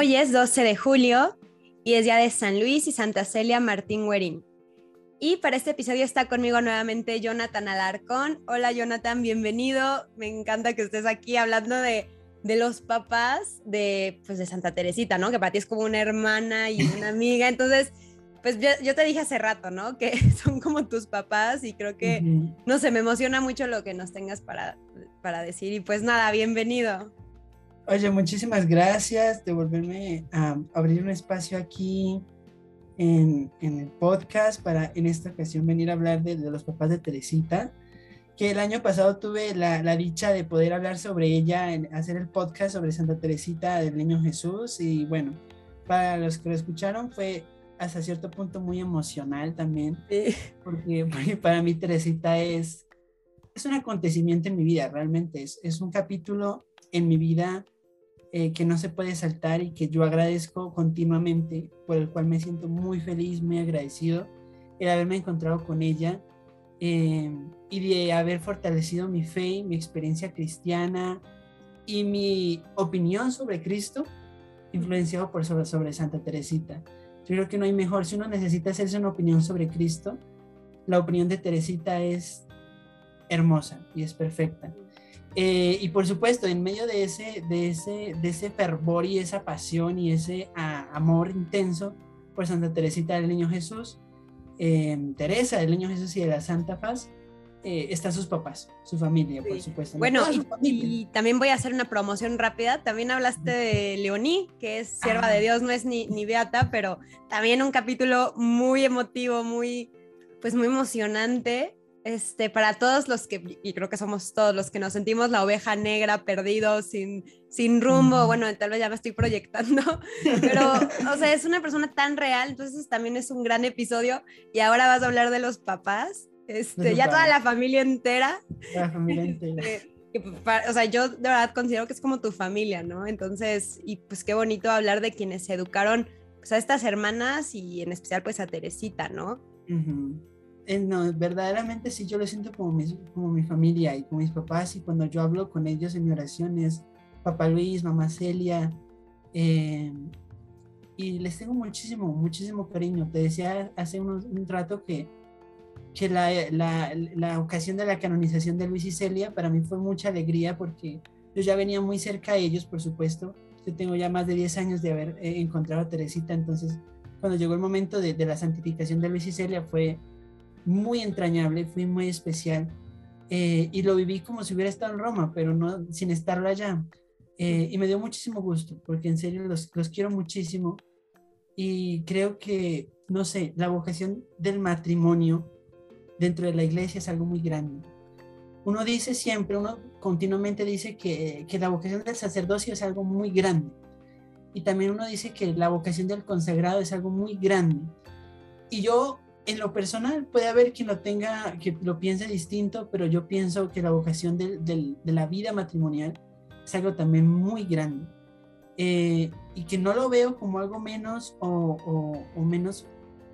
Hoy es 12 de julio y es día de San Luis y Santa Celia Martín Huerín. Y para este episodio está conmigo nuevamente Jonathan Alarcón. Hola Jonathan, bienvenido. Me encanta que estés aquí hablando de, de los papás de, pues, de Santa Teresita, ¿no? Que para ti es como una hermana y una amiga. Entonces, pues yo, te dije hace rato, ¿no? Que son como tus papás y creo que, no sé, me emociona mucho lo que nos tengas para, para decir. Y pues nada, bienvenido. Oye, muchísimas gracias de volverme a abrir un espacio aquí en, en, el podcast para en esta ocasión venir a hablar de, los papás de Teresita, que el año pasado tuve la, la, dicha de poder hablar sobre ella, en, hacer el podcast sobre Santa Teresita del Niño Jesús. Y bueno, para los que lo escucharon fue hasta cierto punto muy emocional también, porque, porque, para mí Teresita es, es un acontecimiento en mi vida, realmente. Es, es un capítulo en mi vida eh, que no se puede saltar y que yo agradezco continuamente, por el cual me siento muy feliz, muy agradecido el haberme encontrado con ella eh, y de haber fortalecido mi fe, mi experiencia cristiana y mi opinión sobre Cristo, influenciado por sobre, sobre Santa Teresita. Yo creo que no hay mejor, si uno necesita hacerse una opinión sobre Cristo, la opinión de Teresita es hermosa y es perfecta. Eh, y por supuesto, en medio de ese, de, ese, de ese fervor y esa pasión y ese amor intenso por Santa Teresita del Niño Jesús, em, Teresa del Niño Jesús y de la Santa Paz, eh, están sus papás, su familia, por supuesto. Bueno, y, también voy a hacer una promoción rápida. También hablaste de Leoní, que es sierva de Dios, no es ni, ni beata, pero también un capítulo muy emotivo, muy, pues muy emocionante este, para todos los que, y creo que somos todos los que nos sentimos la oveja negra, perdidos, sin, sin rumbo, bueno, tal vez ya me estoy proyectando, pero, o sea, es una persona tan real, entonces también es un gran episodio. Y ahora vas a hablar de los papás, este, ya toda la familia entera. La familia entera. o sea, yo de verdad considero que es como tu familia, ¿no? Entonces, y pues qué bonito hablar de quienes se educaron pues, a estas hermanas y en especial pues a Teresita, ¿no? No, verdaderamente sí, yo lo siento como mi, como mi familia y como mis papás y cuando yo hablo con ellos en mi oración es papá Luis, mamá Celia, eh, y les tengo muchísimo, muchísimo cariño. Te decía hace un rato que, que la, la, la, ocasión de la canonización de Luis y Celia para mí fue mucha alegría porque yo ya venía muy cerca a ellos, por supuesto. Yo tengo ya más de 10 años de haber eh, encontrado a Teresita, entonces cuando llegó el momento de, de la santificación de Luis y Celia fue muy entrañable, fue muy especial eh, y lo viví como si hubiera estado en Roma, pero no sin estarlo allá. Eh, y me dio muchísimo gusto, porque en serio los, los quiero muchísimo y creo que, no sé, la vocación del matrimonio dentro de la iglesia es algo muy grande. Uno dice siempre, uno continuamente dice que, que la vocación del sacerdocio es algo muy grande. Y también uno dice que la vocación del consagrado es algo muy grande. Y yo en lo personal puede haber quien lo tenga, que lo piense distinto, pero yo pienso que la vocación de la vida matrimonial es algo también muy grande. Eh, y que no lo veo como algo menos o, menos,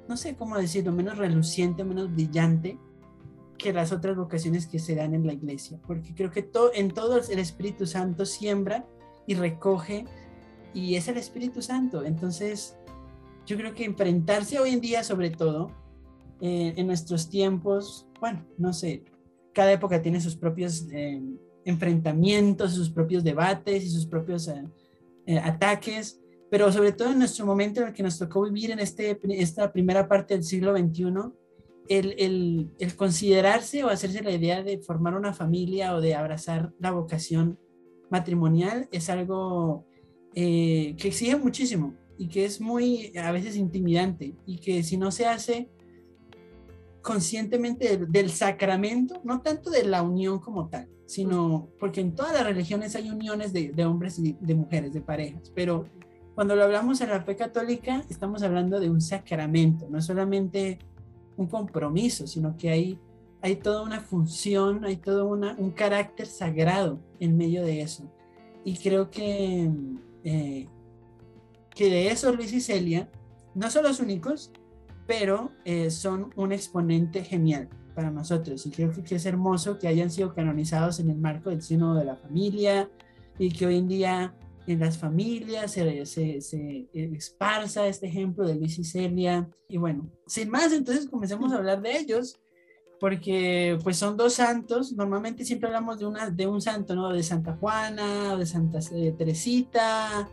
no sé cómo decirlo, menos reluciente, menos brillante que las otras vocaciones que se dan en la iglesia, porque creo que en todo el Espíritu Santo siembra y recoge y es el Espíritu Santo. Entonces, yo creo que enfrentarse hoy en día sobre todo eh, en nuestros tiempos, bueno, no sé, cada época tiene sus propios eh, enfrentamientos, sus propios debates y sus propios eh, ataques, pero sobre todo en nuestro momento en el que nos tocó vivir en este, esta primera parte del siglo XXI, el, el, el, considerarse o hacerse la idea de formar una familia o de abrazar la vocación matrimonial es algo que exige muchísimo y que es muy a veces intimidante y que si no se hace conscientemente del, sacramento, no tanto de la unión como tal, sino porque en todas las religiones hay uniones de, hombres y de mujeres, de parejas, pero cuando lo hablamos en la fe católica, estamos hablando de un sacramento, no solamente un compromiso, sino que hay, hay toda una función, hay todo una, un carácter sagrado en medio de eso. Y creo que, eh, que de eso Luis y Celia no son los únicos, pero eh, son un exponente genial para nosotros y creo que es hermoso que hayan sido canonizados en el marco del sino de la familia y que hoy en día en las familias, se, se, se, esparza este ejemplo de Luis y Celia. Y bueno, sin más, entonces comencemos a hablar de ellos, porque pues son dos santos, normalmente siempre hablamos de, una, de un santo, ¿no? De Santa Juana, de Santa Teresita,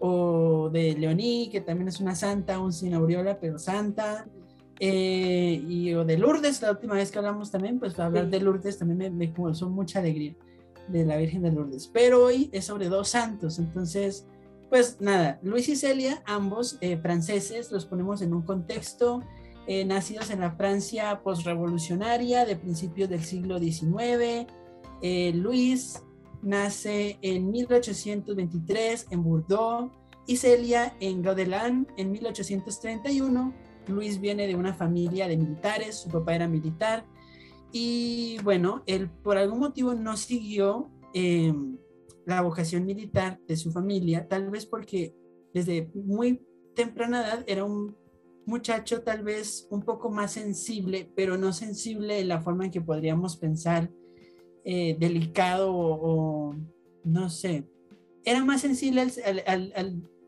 o de Leoní, que también es una santa, aún sin aureola, pero santa. Eh, y o de Lourdes, la última vez que hablamos también, pues hablar de Lourdes también me, me causó mucha alegría de la Virgen de Lourdes. Pero hoy es sobre dos santos, entonces, pues nada, Luis y Celia, ambos eh, franceses, los ponemos en un contexto, eh, nacidos en la Francia postrevolucionaria de principios del siglo XIX. Luis nace en 1823 en Bordeaux y Celia en Gaudelin en 1831. Luis viene de una familia de militares, su papá era militar y bueno, él por algún motivo no siguió em, la vocación militar de su familia, tal vez porque desde muy temprana edad era un muchacho tal vez un poco más sensible, pero no sensible en la forma en que podríamos pensar eh, delicado o, no sé, era más sensible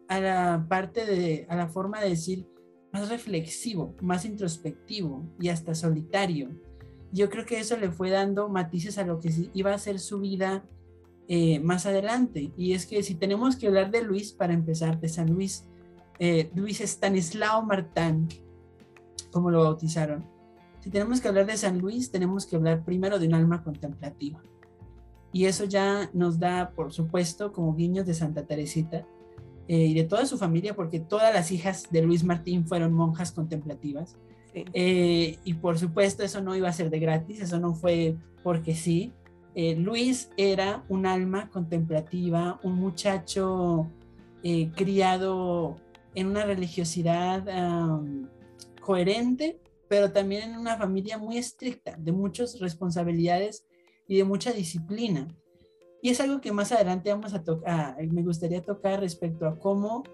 a la parte de, a la forma de decir, más reflexivo, más introspectivo y hasta solitario. Yo creo que eso le fue dando matices a lo que iba a ser su vida eh, más adelante. Y es que si tenemos que hablar de Luis, para empezar, de San Luis, eh, Luis Stanislao Martán, como lo bautizaron, si tenemos que hablar de San Luis, tenemos que hablar primero de un alma contemplativa. Y eso ya nos da, por supuesto, como guiños de Santa Teresita eh, y de toda su familia, porque todas las hijas de Luis Martín fueron monjas contemplativas. Eh, y por supuesto, eso no iba a ser de gratis, eso no fue porque sí. Eh, Luis era un alma contemplativa, un muchacho criado en una religiosidad coherente, pero también en una familia muy estricta, de muchas responsabilidades y de mucha disciplina. Y es algo que más adelante vamos a tocar, me gustaría tocar respecto a cómo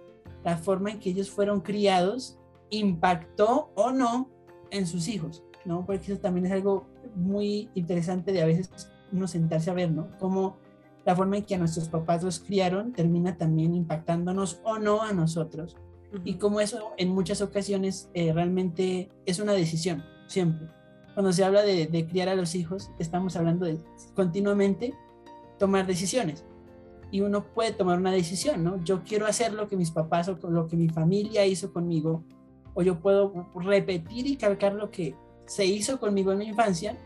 la forma en que ellos fueron criados impactó o no en sus hijos, ¿no? Porque eso también es algo muy interesante de a veces uno sentarse a ver, ¿no? Cómo la forma en que a nuestros papás los criaron termina también impactándonos o no a nosotros y como eso en muchas ocasiones eh, realmente es una decisión, siempre. Cuando se habla de, de, criar a los hijos, estamos hablando de continuamente tomar decisiones. Y uno puede tomar una decisión, ¿no? Yo quiero hacer lo que mis papás o lo que mi familia hizo conmigo, o yo puedo repetir y calcar lo que se hizo conmigo en mi infancia,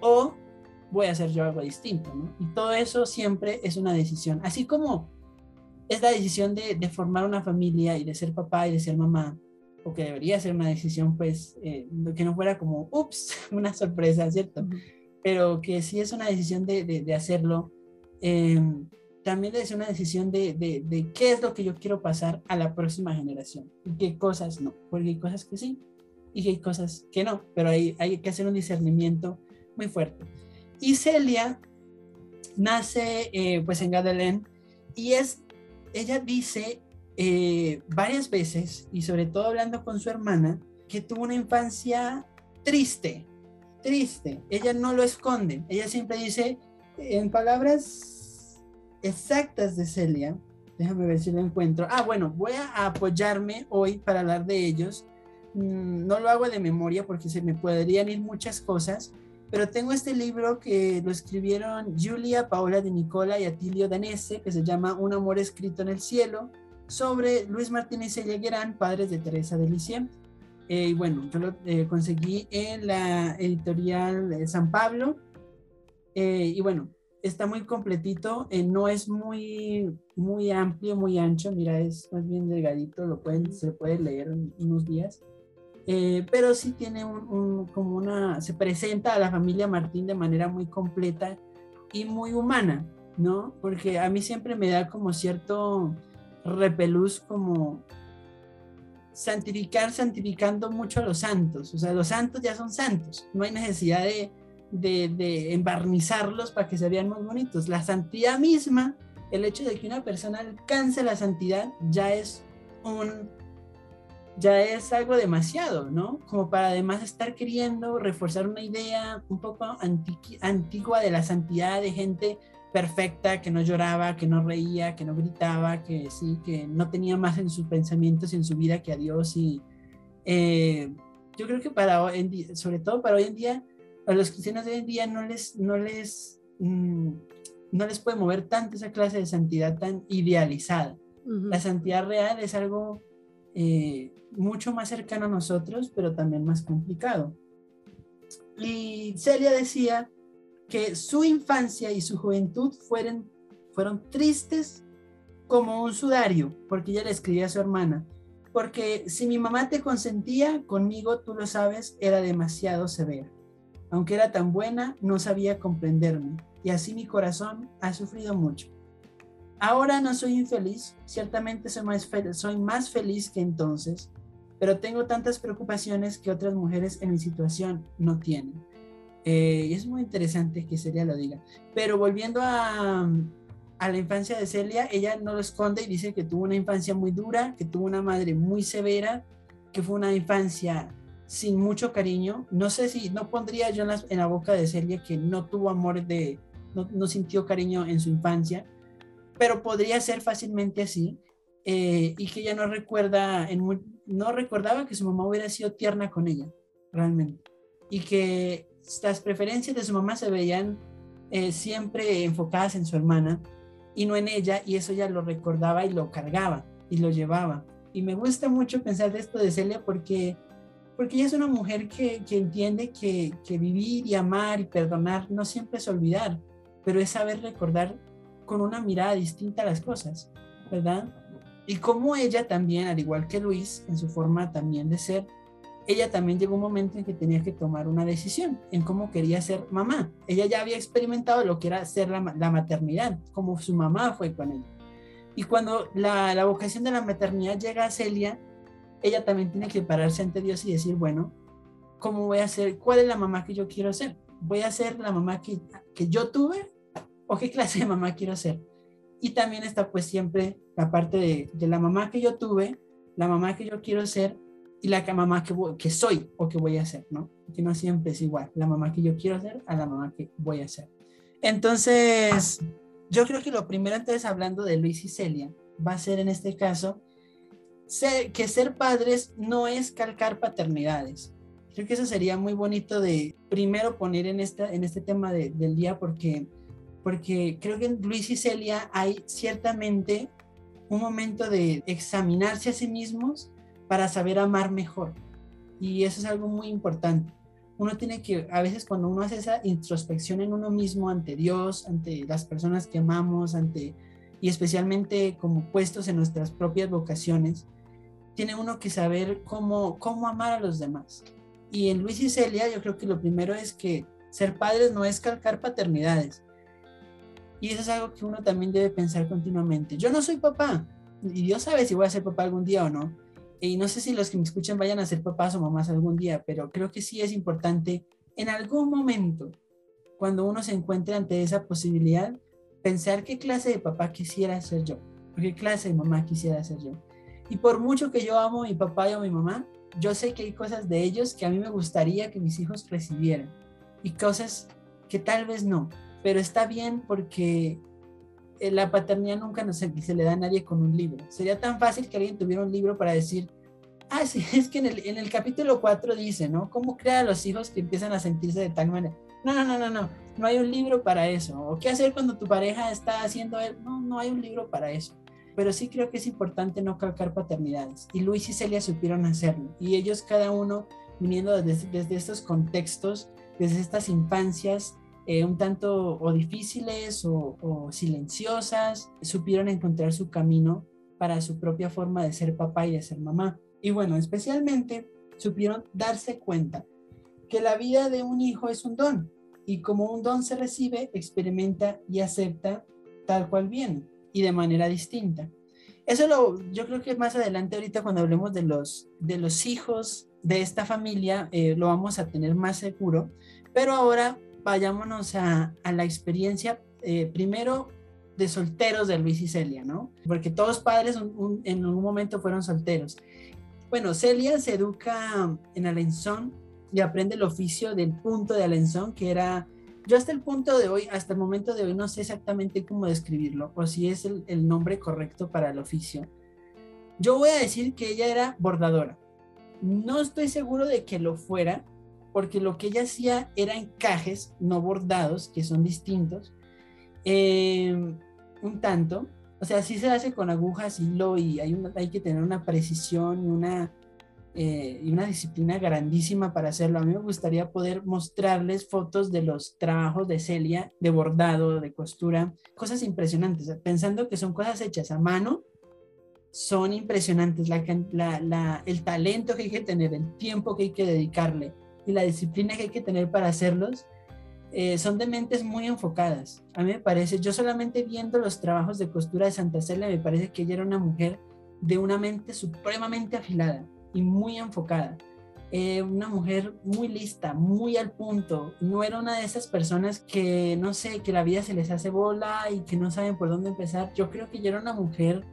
o voy a hacer yo algo distinto, ¿no? Y todo eso siempre es una decisión. Así como es la decisión de, de, formar una familia y de ser papá y de ser mamá, o que debería ser una decisión, pues, eh, que no fuera como, ups, una sorpresa, ¿cierto? Pero que sí es una decisión de, de, hacerlo. Eh, también es una decisión de, de, qué es lo que yo quiero pasar a la próxima generación y qué cosas no, porque hay cosas que sí y hay cosas que no, pero hay, hay que hacer un discernimiento muy fuerte. Y Celia nace eh, pues en Gadalén y es ella dice eh, varias veces, y sobre todo hablando con su hermana, que tuvo una infancia triste, triste. Ella no lo esconde. Ella siempre dice, en palabras exactas de Celia, déjame ver si lo encuentro. Ah, bueno, voy a apoyarme hoy para hablar de ellos. Mm, no lo hago de memoria porque se me podrían ir muchas cosas, pero tengo este libro que lo escribieron Julia, Paola de Nicola y Atilio Danese, que se llama Un amor escrito en el cielo, sobre Luis Martínez y Leguerán, padres de Teresa de Lisieux. Eh, y bueno, yo lo eh, conseguí en la editorial de San Pablo. Eh, y bueno, está muy completito, no es muy, muy amplio, muy ancho, mira, es más bien delgadito, lo pueden, se puede leer unos días. Eh, pero sí tiene un, como una, se presenta a la familia Martín de manera muy completa y muy humana, ¿no? Porque a mí siempre me da como cierto repelús como santificar, santificando mucho a los santos, o sea, los santos ya son santos, no hay necesidad de, de, de embarnizarlos para que se vean más bonitos. La santidad misma, el hecho de que una persona alcance la santidad ya es un ya es algo demasiado, ¿no? Como para además estar queriendo reforzar una idea un poco antigua de la santidad de gente perfecta, que no lloraba, que no reía, que no gritaba, que sí, que no tenía más en sus pensamientos y en su vida que a Dios. Y eh, yo creo que para hoy en día, sobre todo para hoy en día, a los cristianos de hoy en día no les, no les, mm, no les puede mover tanto esa clase de santidad tan idealizada. La santidad real es algo eh, mucho más cercano a nosotros, pero también más complicado. Y Celia decía que su infancia y su juventud fueron, fueron tristes como un sudario, porque ella le escribía a su hermana, porque si mi mamá te consentía, conmigo, tú lo sabes, era demasiado severa. Aunque era tan buena, no sabía comprenderme, y así mi corazón ha sufrido mucho. Ahora no soy infeliz, ciertamente soy más, feliz que entonces, pero tengo tantas preocupaciones que otras mujeres en mi situación no tienen. Eh, y es muy interesante que Celia lo diga. Pero volviendo a, la infancia de Celia, ella no lo esconde y dice que tuvo una infancia muy dura, que tuvo una madre muy severa, que fue una infancia sin mucho cariño. No sé si, no pondría yo en la, boca de Celia que no tuvo amor de, no, sintió cariño en su infancia, pero podría ser fácilmente así. Eh, y que ella no recuerda, no recordaba que su mamá hubiera sido tierna con ella, realmente. Y que las preferencias de su mamá se veían eh, siempre enfocadas en su hermana y no en ella, y eso ya lo recordaba y lo cargaba y lo llevaba. Y me gusta mucho pensar de esto de Celia porque, porque ella es una mujer que, que entiende que, que vivir y amar y perdonar no siempre es olvidar, pero es saber recordar con una mirada distinta a las cosas, ¿verdad? Y como ella también, al igual que Luis, en su forma también de ser, ella también llegó un momento en que tenía que tomar una decisión en cómo quería ser mamá. Ella ya había experimentado lo que era ser la, maternidad, como su mamá fue con ella. Y cuando la, la, vocación de la maternidad llega a Celia, ella también tiene que pararse ante Dios y decir, bueno, ¿cómo voy a ser? ¿Cuál es la mamá que yo quiero ser? ¿Voy a ser la mamá que, que yo tuve o qué clase de mamá quiero ser? Y también está pues siempre la parte de, de la mamá que yo tuve, la mamá que yo quiero ser y la mamá que, que soy o que voy a ser, ¿no? Que no siempre es igual, la mamá que yo quiero ser a la mamá que voy a ser. Entonces, yo creo que lo primero entonces hablando de Luis y Celia va a ser en este caso que ser padres no es calcar paternidades. Creo que eso sería muy bonito de primero poner en, esta, en este tema del día porque porque creo que en Luis y Celia hay ciertamente un momento de examinarse a sí mismos para saber amar mejor. Y eso es algo muy importante. Uno tiene que, a veces cuando uno hace esa introspección en uno mismo ante Dios, ante las personas que amamos, ante y especialmente como puestos en nuestras propias vocaciones, tiene uno que saber cómo, cómo amar a los demás. Y en Luis y Celia yo creo que lo primero es que ser padres no es calcar paternidades, y eso es algo que uno también debe pensar continuamente. Yo no soy papá, y Dios sabe si voy a ser papá algún día o no. Y no sé si los que me escuchan vayan a ser papás o mamás algún día, pero creo que sí es importante en algún momento, cuando uno se encuentre ante esa posibilidad, pensar qué clase de papá quisiera ser yo, o qué clase de mamá quisiera ser yo. Y por mucho que yo amo a mi papá y a mi mamá, yo sé que hay cosas de ellos que a mí me gustaría que mis hijos recibieran y cosas que tal vez no pero está bien porque eh, la paternidad nunca no se, le da a nadie con un libro. Sería tan fácil que alguien tuviera un libro para decir, ah, sí, es que en el, capítulo 4 dice, ¿no? ¿Cómo crea a los hijos que empiezan a sentirse de tal manera? No, no, no, no, no, no hay un libro para eso. ¿O qué hacer cuando tu pareja está haciendo él? No, no hay un libro para eso. Pero sí creo que es importante no calcar paternidades. Y Luis y Celia supieron hacerlo. Y ellos cada uno, viniendo desde estos contextos, desde estas infancias, eh, un tanto o difíciles o, silenciosas, supieron encontrar su camino para su propia forma de ser papá y de ser mamá. Y bueno, especialmente supieron darse cuenta que la vida de un hijo es un don y como un don se recibe, experimenta y acepta tal cual viene y de manera distinta. Eso lo, yo creo que más adelante ahorita cuando hablemos de los, de los hijos de esta familia eh, lo vamos a tener más seguro, pero ahora vayámonos a, la experiencia eh, primero de solteros de Luis y Celia, ¿no? Porque todos padres en un momento fueron solteros. Bueno, Celia se educa en Alençon y aprende el oficio del punto de Alençon, que era, yo hasta el punto de hoy, hasta el momento de hoy, no sé exactamente cómo describirlo o si es el nombre correcto para el oficio. Yo voy a decir que ella era bordadora. No estoy seguro de que lo fuera, porque lo que ella hacía era encajes, no bordados, que son distintos, eh, un tanto. O sea, sí se hace con agujas, hilo y hay, hay que tener una precisión y una, eh, y una disciplina grandísima para hacerlo. A mí me gustaría poder mostrarles fotos de los trabajos de Celia, de bordado, de costura, cosas impresionantes, pensando que son cosas hechas a mano, son impresionantes, la, el talento que hay que tener, el tiempo que hay que dedicarle y la disciplina que hay que tener para hacerlos, eh, son de mentes muy enfocadas. A mí me parece, yo solamente viendo los trabajos de costura de Santa Celia, me parece que ella era una mujer de una mente supremamente afilada y muy enfocada. Eh, una mujer muy lista, muy al punto. No era una de esas personas que, no sé, que la vida se les hace bola y que no saben por dónde empezar. Yo creo que ella era una mujer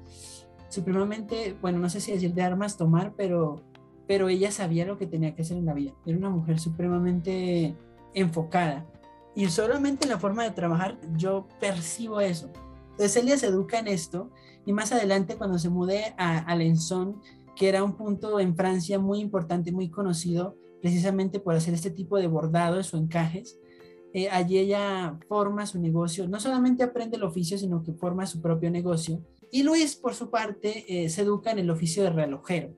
supremamente, bueno, no sé si decir de armas tomar, pero, pero ella sabía lo que tenía que hacer en la vida. Era una mujer supremamente enfocada. Y solamente en la forma de trabajar yo percibo eso. Entonces Celia se educa en esto y más adelante cuando se mudé a, a que era un punto en Francia muy importante, muy conocido, precisamente por hacer este tipo de bordados o encajes. Eh, allí ella forma su negocio, no solamente aprende el oficio, sino que forma su propio negocio. Y Luis, por su parte, eh, se educa en el oficio de relojero.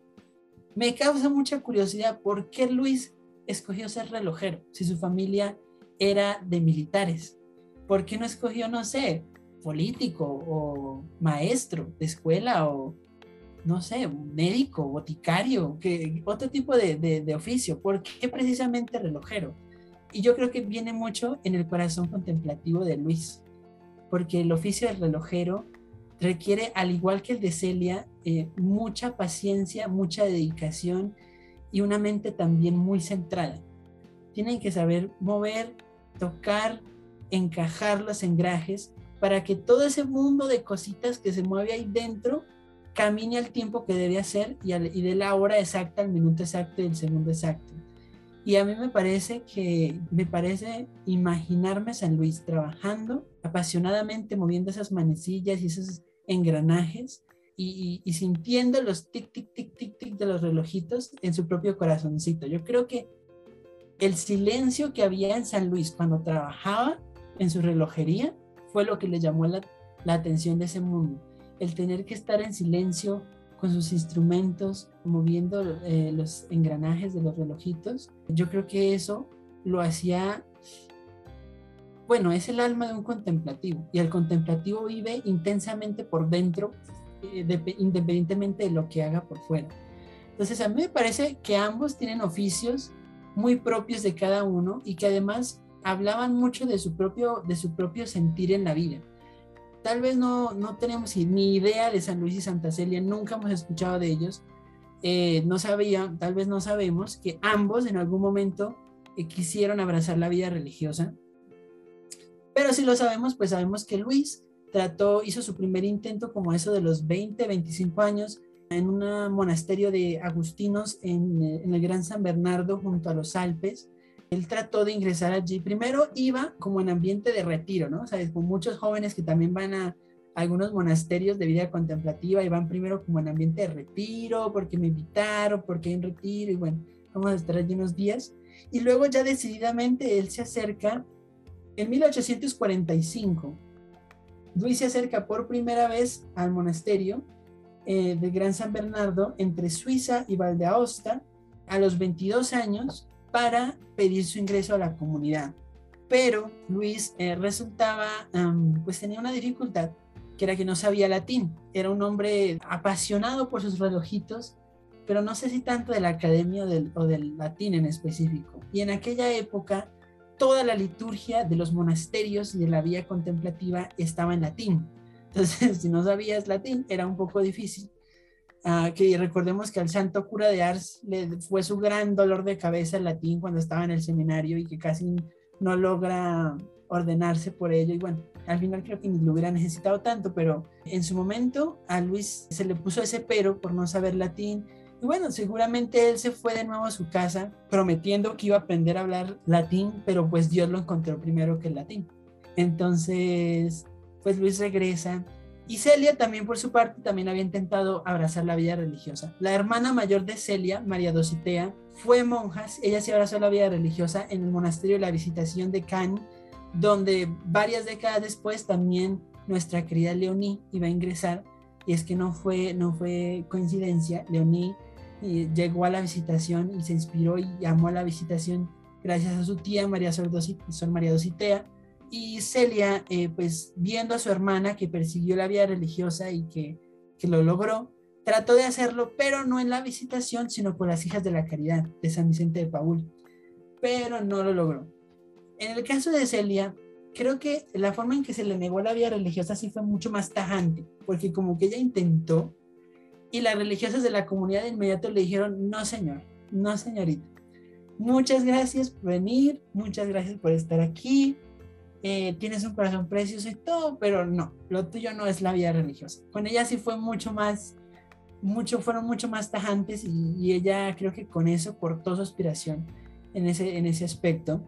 Me causa mucha curiosidad por qué Luis escogió ser relojero si su familia era de militares. ¿Por qué no escogió, no sé, político o maestro de escuela o no sé, médico, boticario, que, otro tipo de, de, oficio. ¿Por qué precisamente relojero? Y yo creo que viene mucho en el corazón contemplativo de Luis, porque el oficio del relojero requiere, al igual que el de Celia, eh, mucha paciencia, mucha dedicación y una mente también muy centrada. Tienen que saber mover, tocar, encajar los engrajes para que todo ese mundo de cositas que se mueve ahí dentro camine al tiempo que debe hacer y, de la hora exacta, al minuto exacto y el segundo exacto. Y a mí me parece que, me parece imaginarme San Luis trabajando apasionadamente, moviendo esas manecillas y esos engranajes y, y, sintiendo los tic, tic, tic, tic, tic de los relojitos en su propio corazoncito. Yo creo que el silencio que había en San Luis cuando trabajaba en su relojería fue lo que le llamó la, la atención de ese mundo el tener que estar en silencio con sus instrumentos, moviendo eh, los engranajes de los relojitos, yo creo que eso lo hacía, bueno, es el alma de un contemplativo y el contemplativo vive intensamente por dentro, independientemente de lo que haga por fuera. Entonces, a mí me parece que ambos tienen oficios muy propios de cada uno y que además hablaban mucho de su propio, de su propio sentir en la vida. Tal vez no, no tenemos ni idea de San Luis y Santa Celia, nunca hemos escuchado de ellos, eh, no sabían, tal vez no sabemos que ambos en algún momento eh, quisieron abrazar la vida religiosa, pero si lo sabemos, pues sabemos que Luis trató, hizo su primer intento como eso de los 20, 25 años en un monasterio de agustinos en, eh, en el Gran San Bernardo junto a los Alpes, él trató de ingresar allí. Primero iba como en ambiente de retiro, ¿no? O sea, con muchos jóvenes que también van a algunos monasterios de vida contemplativa y van primero como en ambiente de retiro, porque me invitaron, porque hay un retiro y bueno, vamos a estar allí unos días. Y luego ya decididamente él se acerca en 1845. Luis se acerca por primera vez al monasterio eh, de Gran San Bernardo entre Suiza y Valdeaosta a los 22 años para pedir su ingreso a la comunidad. Pero Luis eh, resultaba, pues tenía una dificultad, que era que no sabía latín. Era un hombre apasionado por sus relojitos, pero no sé si tanto de la academia del, o del latín en específico. Y en aquella época, toda la liturgia de los monasterios y de la vía contemplativa estaba en latín. Entonces, si no sabías latín, era un poco difícil. Ah, que recordemos que al santo cura de Ars le fue su gran dolor de cabeza el latín cuando estaba en el seminario y que casi no logra ordenarse por ello. Y bueno, al final creo que ni lo hubiera necesitado tanto, pero en su momento a Luis se le puso ese pero por no saber latín Y bueno, seguramente él se fue de nuevo a su casa prometiendo que iba a aprender a hablar latín, pero pues Dios lo encontró primero que el latín. Entonces, pues Luis regresa. Y Celia también por su parte también había intentado abrazar la vida religiosa. La hermana mayor de Celia, María Dositea, fue monja, ella se abrazó la vida religiosa en el monasterio de la Visitación de Cannes, donde varias décadas después también nuestra querida Leonie iba a ingresar. Y es que no fue, no fue coincidencia, Leonie eh, llegó a la visitación y se inspiró y llamó a la visitación gracias a su tía María Sor, María Dositea. Y Celia, eh, pues viendo a su hermana que persiguió la vida religiosa y que, que lo logró, trató de hacerlo, pero no en la visitación, sino con las hijas de la caridad de San Vicente de Paul. Pero no lo logró. En el caso de Celia, creo que la forma en que se le negó la vida religiosa sí fue mucho más tajante, porque como que ella intentó, y las religiosas de la comunidad de inmediato le dijeron, no señor, no señorita. Muchas gracias por venir, muchas gracias por estar aquí, eh, tienes un corazón precioso y todo, pero no, lo tuyo no es la vida religiosa. Con ella sí fue mucho más, mucho, fueron mucho más tajantes y, ella creo que con eso cortó su aspiración en ese, en ese aspecto.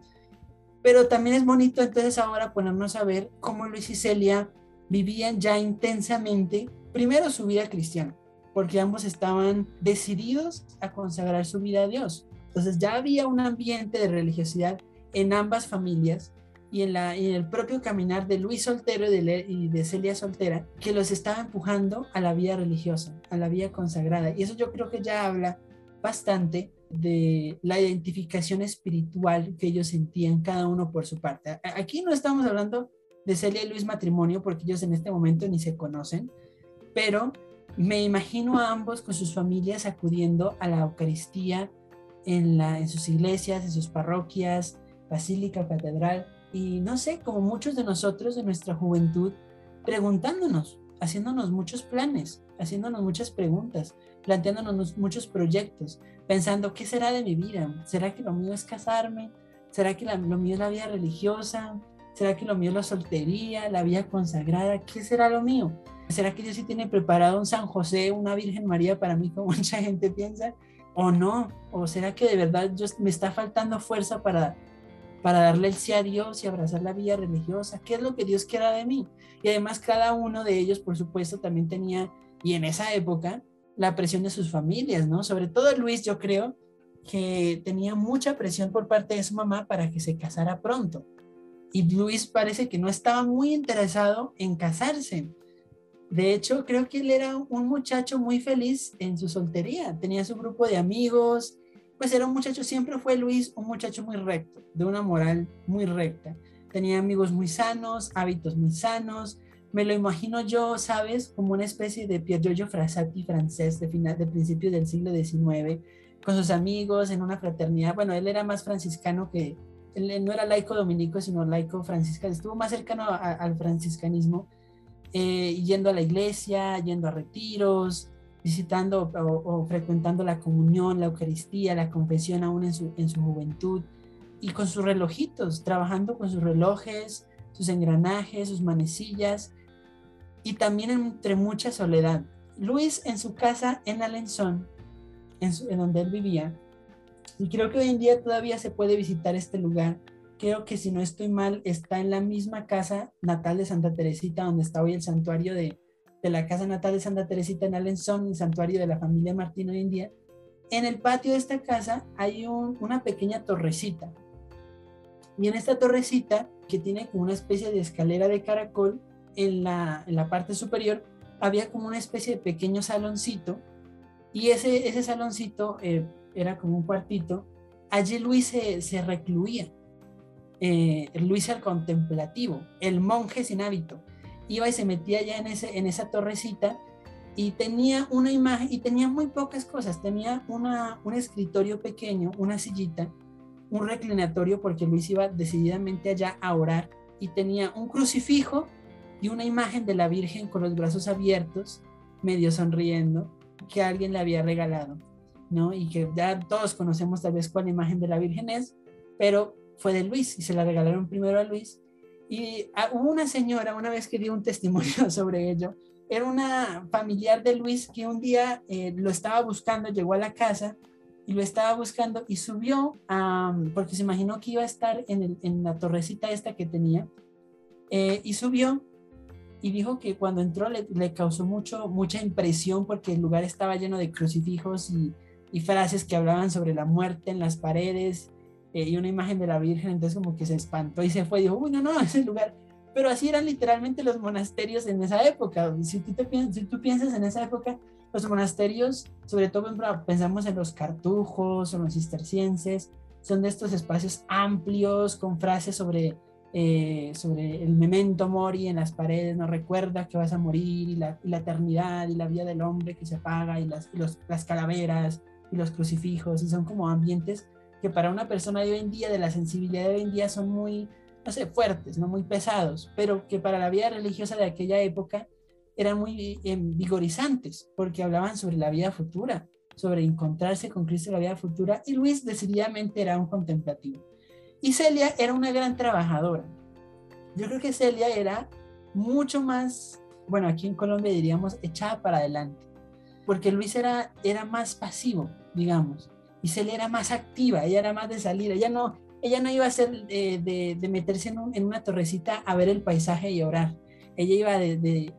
Pero también es bonito entonces ahora ponernos a ver cómo Luis y Celia vivían ya intensamente, primero su vida cristiana, porque ambos estaban decididos a consagrar su vida a Dios. Entonces ya había un ambiente de religiosidad en ambas familias y en, la, en el propio caminar de Luis Soltero y de, y de Celia Soltera que los estaba empujando a la vida religiosa, a la vida consagrada. Y eso yo creo que ya habla bastante de la identificación espiritual que ellos sentían cada uno por su parte. Aquí no estamos hablando de Celia y Luis matrimonio porque ellos en este momento ni se conocen, pero me imagino a ambos con sus familias acudiendo a la Eucaristía en, sus iglesias, en sus parroquias, basílica, catedral, y no sé, como muchos de nosotros de nuestra juventud, preguntándonos, haciéndonos muchos planes, haciéndonos muchas preguntas, planteándonos muchos proyectos, pensando, ¿qué será de mi vida? ¿Será que lo mío es casarme? ¿Será que lo mío es la vida religiosa? ¿Será que lo mío es la soltería, la vida consagrada? ¿Qué será lo mío? ¿Será que Dios sí tiene preparado un San José, una Virgen María para mí, como mucha gente piensa? ¿O no? ¿O será que de verdad yo, me está faltando fuerza para, para darle el sí a Dios y abrazar la vida religiosa? ¿Qué es lo que Dios quiera de mí? Y además cada uno de ellos, por supuesto, también tenía, y en esa época, la presión de sus familias, ¿no? Sobre todo Luis, yo creo que tenía mucha presión por parte de su mamá para que se casara pronto. Y Luis parece que no estaba muy interesado en casarse. De hecho, creo que él era un muchacho muy feliz en su soltería. Tenía su grupo de amigos. Pues era un muchacho, siempre fue Luis un muchacho muy recto, de una moral muy recta. Tenía amigos muy sanos, hábitos muy sanos. Me lo imagino yo, ¿sabes? Como una especie de Pier Giorgio Frassati francés de, final, de principio del siglo XIX, con sus amigos en una fraternidad. Bueno, él era más franciscano que, él no era laico dominico, sino laico franciscano. Estuvo más cercano al franciscanismo eh, yendo a la iglesia, yendo a retiros, visitando o, frecuentando la comunión, la Eucaristía, la confesión aún en su, en su juventud, y con sus relojitos, trabajando con sus relojes, sus engranajes, sus manecillas, y también entre mucha soledad. Luis en su casa en Alençon, en, en donde él vivía, y creo que hoy en día todavía se puede visitar este lugar, creo que si no estoy mal, está en la misma casa natal de Santa Teresita, donde está hoy el santuario de, de la casa natal de Santa Teresita en Alençon, el santuario de la familia Martín hoy en día. En el patio de esta casa hay una pequeña torrecita. Y en esta torrecita, que tiene como una especie de escalera de caracol, en la, en la parte superior había como una especie de pequeño saloncito. Y ese, ese saloncito eh, era como un cuartito. Allí Luis se, se recluía eh, Luis el contemplativo, el monje sin hábito. Iba y se metía ya en, ese, en esa torrecita y tenía una imagen, y tenía muy pocas cosas. Tenía una, un escritorio pequeño, una sillita, un reclinatorio, porque Luis iba decididamente allá a orar, y tenía un crucifijo y una imagen de la Virgen con los brazos abiertos, medio sonriendo, que alguien le había regalado, ¿no? Y que ya todos conocemos tal vez cuál imagen de la Virgen es, pero fue de Luis y se la regalaron primero a Luis. Y ah, hubo una señora una vez que dio un testimonio sobre ello. era una familiar de Luis que un día eh, lo estaba buscando, llegó a la casa y lo estaba buscando y subió, porque se imaginó que iba a estar en, en la torrecita esta que tenía, eh, y subió y dijo que cuando entró le, le, causó mucho, mucha impresión porque el lugar estaba lleno de crucifijos y, y frases que hablaban sobre la muerte en las paredes eh, y una imagen de la Virgen, entonces como que se espantó y se fue y dijo, uy, no, no, ese lugar. Pero así eran literalmente los monasterios en esa época. Si tú, te, si tú piensas en esa época, los monasterios, sobre todo pensamos en los cartujos o los cistercienses, son de estos espacios amplios con frases sobre, eh, sobre el memento mori en las paredes, no recuerda que vas a morir y la, la eternidad y la vida del hombre que se apaga y las, los, las calaveras y los crucifijos y son como ambientes que para una persona de hoy en día, de la sensibilidad de hoy en día, son muy, no sé, fuertes, no muy pesados, pero que para la vida religiosa de aquella época eran muy eh, vigorizantes, porque hablaban sobre la vida futura, sobre encontrarse con Cristo en la vida futura, y Luis decididamente era un contemplativo. Y Celia era una gran trabajadora. Yo creo que Celia era mucho más, bueno, aquí en Colombia diríamos, echada para adelante, porque Luis era, era más pasivo, digamos, Celia era más activa, ella era más de salir, ella no, ella no iba a ser de, meterse en, un, en, una torrecita a ver el paisaje y orar, ella iba de, de,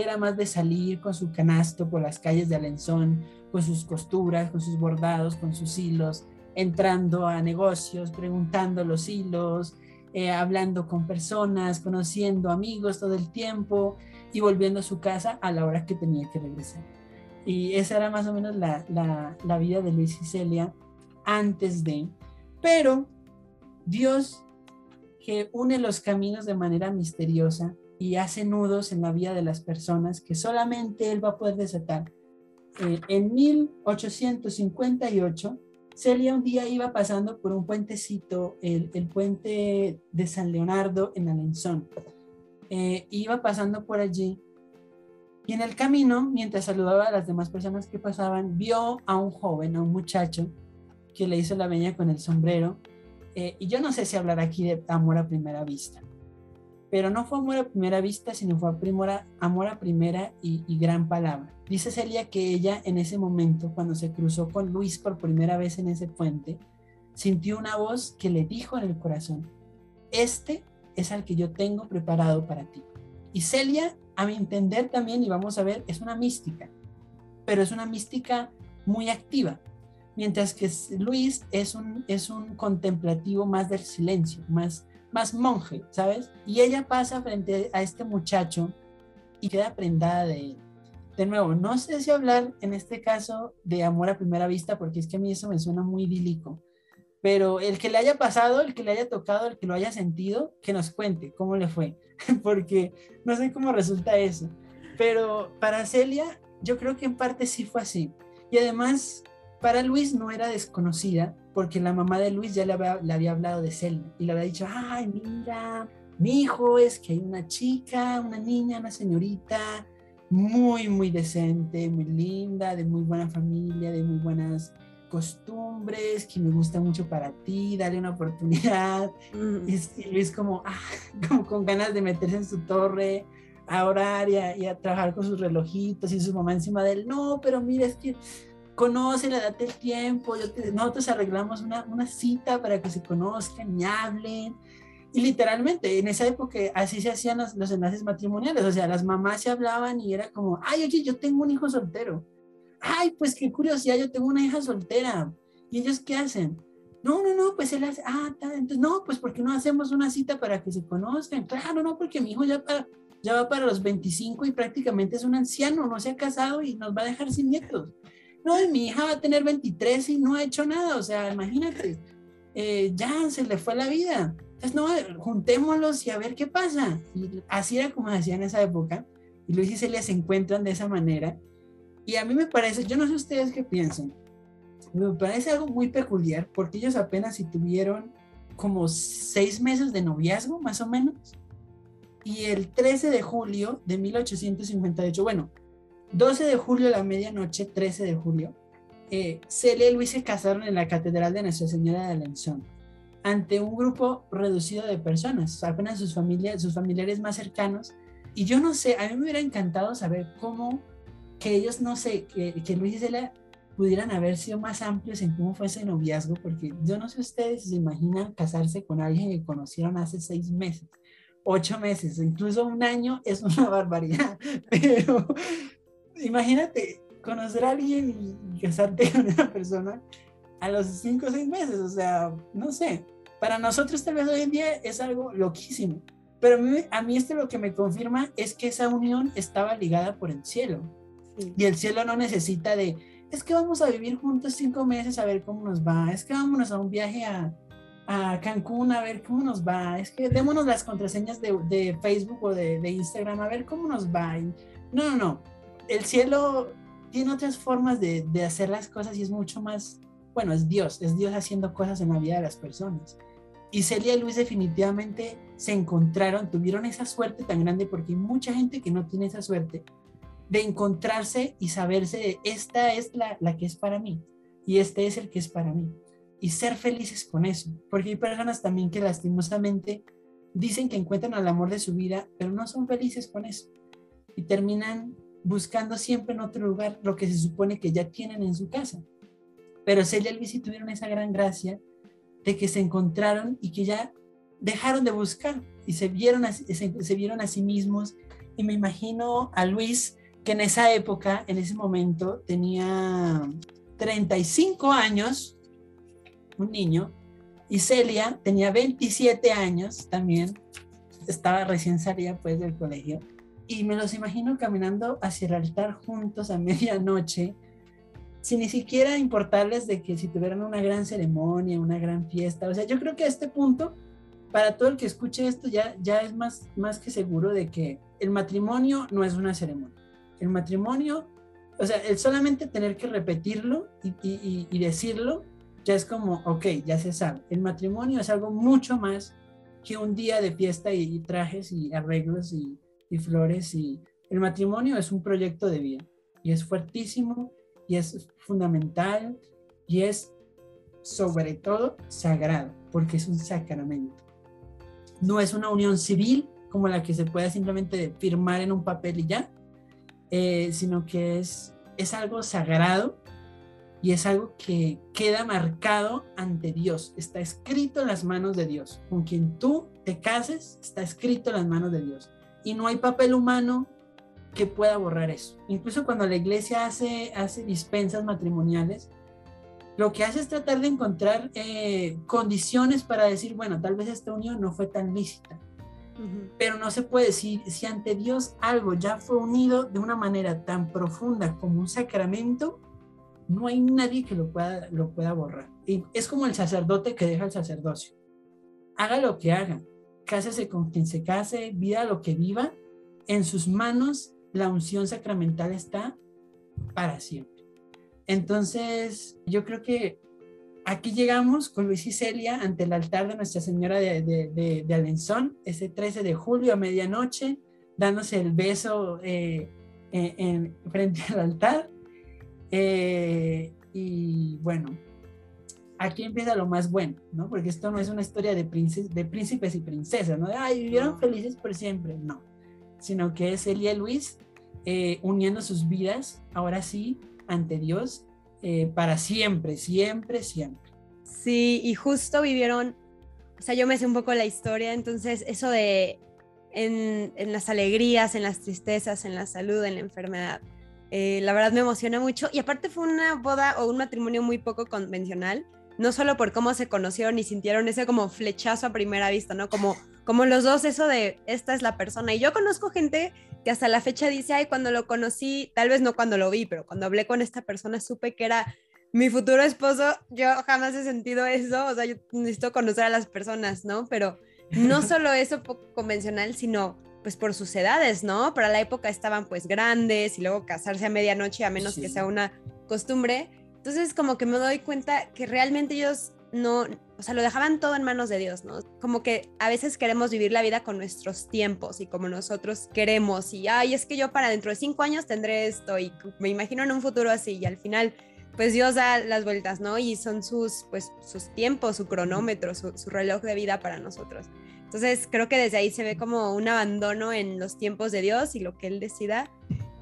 era más de salir con su canasto por las calles de Alenzón, con sus costuras, con sus bordados, con sus hilos, entrando a negocios, preguntando los hilos, eh, hablando con personas, conociendo amigos todo el tiempo y volviendo a su casa a la hora que tenía que regresar. Y esa era más o menos la, la, vida de Luis y Celia antes de, pero Dios que une los caminos de manera misteriosa y hace nudos en la vida de las personas que solamente él va a poder desatar. Eh, en 1858, Celia un día iba pasando por un puentecito, el, el puente de San Leonardo en Alenzón. Eh, iba pasando por allí y en el camino, mientras saludaba a las demás personas que pasaban, vio a un joven, a un muchacho, que le hizo la veña con el sombrero. Eh, y yo no sé si hablar aquí de amor a primera vista, pero no fue amor a primera vista, sino fue amor a primera y, y, gran palabra. Dice Celia que ella en ese momento, cuando se cruzó con Luis por primera vez en ese puente, sintió una voz que le dijo en el corazón, este es al que yo tengo preparado para ti. Y Celia, a mi entender también, y vamos a ver, es una mística, pero es una mística muy activa, mientras que Luis es un, es un contemplativo más del silencio, más más monje, ¿sabes? Y ella pasa frente a este muchacho y queda prendada de él. De nuevo, no sé si hablar en este caso de amor a primera vista, porque es que a mí eso me suena muy idílico. Pero el que le haya pasado, el que le haya tocado, el que lo haya sentido, que nos cuente cómo le fue, porque no sé cómo resulta eso. Pero para Celia, yo creo que en parte sí fue así. Y además, para Luis no era desconocida, porque la mamá de Luis ya le había, hablado de Celia y le había dicho, ay, mira, mi hijo es que hay una chica, una niña, una señorita muy, muy decente, muy linda, de muy buena familia, de muy buenas costumbres, que me gusta mucho para ti, dale una oportunidad. Mm. Y, Luis como, ah, como con ganas de meterse en su torre a orar y a, y a trabajar con sus relojitos y su mamá encima de él, no, pero mira, es que conócela, date el tiempo, yo te, nosotros arreglamos una, una, cita para que se conozcan y hablen. Y literalmente, en esa época así se hacían los, los, enlaces matrimoniales, o sea, las mamás se hablaban y era como, ay, oye, yo tengo un hijo soltero. Ay, pues qué curiosidad, yo tengo una hija soltera. ¿Y ellos qué hacen? No, no, no, pues él hace, ah, entonces, no, pues ¿por qué no hacemos una cita para que se conozcan? Claro, no, porque mi hijo ya, para, ya va para los 25 y prácticamente es un anciano, no se ha casado y nos va a dejar sin nietos no, mi hija va a tener 23 y no ha hecho nada, o sea, imagínate, eh, ya se le fue la vida. Entonces, no, juntémoslos y a ver qué pasa. Y así era como hacía en esa época. Y Luis y Celia se encuentran de esa manera. Y a mí me parece, yo no sé ustedes qué piensan, me parece algo muy peculiar porque ellos apenas si tuvieron como seis meses de noviazgo, más o menos. Y el 13 de julio de 1858, bueno, 12 de julio a la medianoche, 13 de julio, eh, Celia y Luis se casaron en la Catedral de Nuestra Señora de Alençon ante un grupo reducido de personas, apenas sus, familias, sus familiares más cercanos y yo no sé, a mí me hubiera encantado saber cómo que ellos, no sé, que, que Luis y Celia pudieran haber sido más amplios en cómo fue ese noviazgo, porque yo no sé ustedes si se imaginan casarse con alguien que conocieron hace seis meses, ocho meses, incluso un año es una barbaridad, pero imagínate conocer a alguien y casarte con una persona a los cinco o seis meses, o sea, no sé, para nosotros tal vez hoy en día es algo loquísimo, pero a mí, a mí esto lo que me confirma es que esa unión estaba ligada por el cielo. Y el cielo no necesita de, es que vamos a vivir juntos cinco meses a ver cómo nos va, es que vámonos a un viaje a, a Cancún a ver cómo nos va, es que démonos las contraseñas de, de Facebook o de, de, Instagram a ver cómo nos va. no, no, no, el cielo tiene otras formas de, de hacer las cosas y es mucho más, bueno, es Dios, es Dios haciendo cosas en la vida de las personas. Y Celia y Luis definitivamente se encontraron, tuvieron esa suerte tan grande porque hay mucha gente que no tiene esa suerte de encontrarse y saberse de esta es la, la que es para mí y este es el que es para mí. Y ser felices con eso, porque hay personas también que lastimosamente dicen que encuentran al amor de su vida, pero no son felices con eso. Y terminan buscando siempre en otro lugar lo que se supone que ya tienen en su casa. Pero Celia y Luis tuvieron esa gran gracia de que se encontraron y que ya dejaron de buscar y se vieron a, se, vieron a sí mismos. Y me imagino a Luis, en esa época, en ese momento, tenía 35 años, un niño, y Celia tenía 27 años también, estaba recién salida pues del colegio, y me los imagino caminando hacia el altar juntos a medianoche, sin ni siquiera importarles de que si tuvieran una gran ceremonia, una gran fiesta. O sea, yo creo que a este punto, para todo el que escuche esto, ya, ya es más, más que seguro de que el matrimonio no es una ceremonia. El matrimonio, o sea, el solamente tener que repetirlo y, decirlo, ya es como, ok, ya se sabe. El matrimonio es algo mucho más que un día de fiesta y, trajes y arreglos y, flores. El matrimonio es un proyecto de vida y es fuertísimo y es fundamental y es sobre todo sagrado, porque es un sacramento. No es una unión civil como la que se puede simplemente firmar en un papel y ya, eh, sino que es, es algo sagrado y es algo que queda marcado ante Dios, está escrito en las manos de Dios. Con quien tú te cases, está escrito en las manos de Dios. Y no hay papel humano que pueda borrar eso. Incluso cuando la iglesia hace, hace dispensas matrimoniales, lo que hace es tratar de encontrar eh, condiciones para decir, bueno, tal vez esta unión no fue tan lícita. Pero no se puede decir, si ante Dios algo ya fue unido de una manera tan profunda como un sacramento, no hay nadie que lo pueda, lo pueda borrar. Y es como el sacerdote que deja el sacerdocio. Haga lo que haga, cásese con quien se case, viva lo que viva, en sus manos la unción sacramental está para siempre. Entonces, yo creo que aquí llegamos con Luis y Celia ante el altar de Nuestra Señora de, de, de, Alenzón, ese 13 de julio a medianoche, dándose el beso eh, en, frente al altar. Eh, y bueno, aquí empieza lo más bueno, ¿no? Porque esto no es una historia de, de príncipes y princesas, ¿no? De, ay, vivieron felices por siempre, no sino que es Elia y Luis eh, uniendo sus vidas, ahora sí, ante Dios, eh, para siempre, siempre, siempre. Sí, y justo vivieron, o sea, yo me sé un poco la historia, entonces eso de en, en las alegrías, en las tristezas, en la salud, en la enfermedad, eh, la verdad me emociona mucho. Y aparte fue una boda o un matrimonio muy poco convencional, no solo por cómo se conocieron y sintieron ese como flechazo a primera vista, ¿no? Como como los dos, eso de esta es la persona. Y yo conozco gente que hasta la fecha dice, ay, cuando lo conocí, tal vez no cuando lo vi, pero cuando hablé con esta persona supe que era mi futuro esposo. Yo jamás he sentido eso, o sea, yo necesito conocer a las personas, ¿no? Pero no solo eso poco convencional, sino pues por sus edades, ¿no? Para la época estaban pues grandes y luego casarse a medianoche, a menos que sea una costumbre. Entonces como que me doy cuenta que realmente ellos no, o sea, lo dejaban todo en manos de Dios, ¿no? Como que a veces queremos vivir la vida con nuestros tiempos y como nosotros queremos y, ay, es que yo para dentro de cinco años tendré esto y me imagino en un futuro así y al final, pues Dios da las vueltas, ¿no? Y son sus, pues, sus tiempos, su cronómetro, su, reloj de vida para nosotros. Entonces creo que desde ahí se ve como un abandono en los tiempos de Dios y lo que Él decida.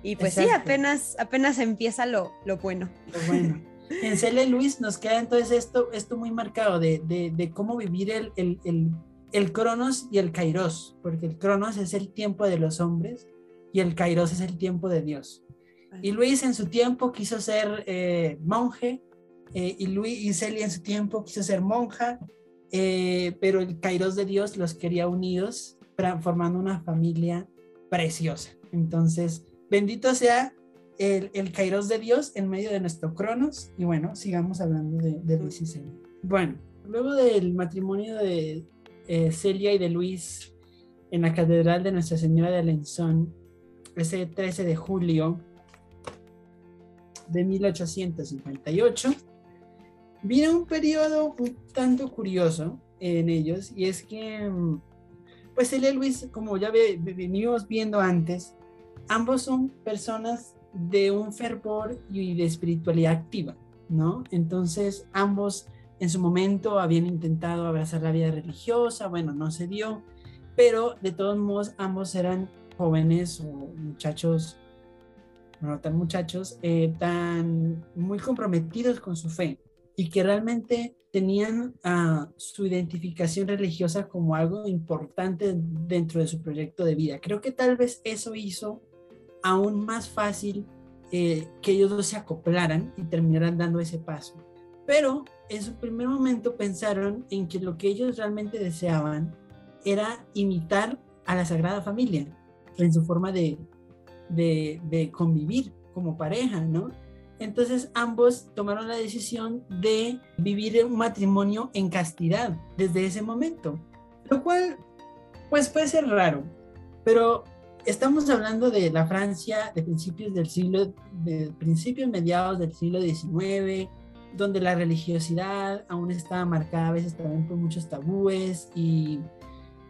Y pues sí, apenas, apenas empieza lo, lo bueno. Lo bueno. En Cele Luis nos queda entonces esto, esto muy marcado de, de, cómo vivir el, el, el, el, Cronos y el Kairos, porque el Cronos es el tiempo de los hombres y el Kairos es el tiempo de Dios. Y Luis en su tiempo quiso ser eh, monje eh, y Luis y Celia en su tiempo quiso ser monja, eh, pero el Kairos de Dios los quería unidos, formando una familia preciosa. Entonces, bendito sea el, el Kairos de Dios en medio de nuestro Cronos. Y bueno, sigamos hablando de, de Luis y Celia. Bueno, luego del matrimonio de Celia y de Luis en la Catedral de Nuestra Señora de Alençon, ese 13 de julio de 1858, vino un periodo un tanto curioso en ellos y es que, pues él y Luis, como ya venimos viendo antes, ambos son personas de un fervor y de espiritualidad activa, ¿no? Entonces, ambos en su momento habían intentado abrazar la vida religiosa, bueno, no se dio, pero de todos modos ambos eran jóvenes o muchachos no tan muchachos, eh, tan muy comprometidos con su fe y que realmente tenían uh, su identificación religiosa como algo importante dentro de su proyecto de vida. Creo que tal vez eso hizo aún más fácil eh, que ellos dos se acoplaran y terminaran dando ese paso. Pero en su primer momento pensaron en que lo que ellos realmente deseaban era imitar a la Sagrada Familia en su forma de, de, convivir como pareja, ¿no? Entonces ambos tomaron la decisión de vivir un matrimonio en castidad desde ese momento, lo cual pues puede ser raro, pero estamos hablando de la Francia de principios del siglo, de principios mediados del siglo XIX, donde la religiosidad aún estaba marcada a veces también por muchos tabúes y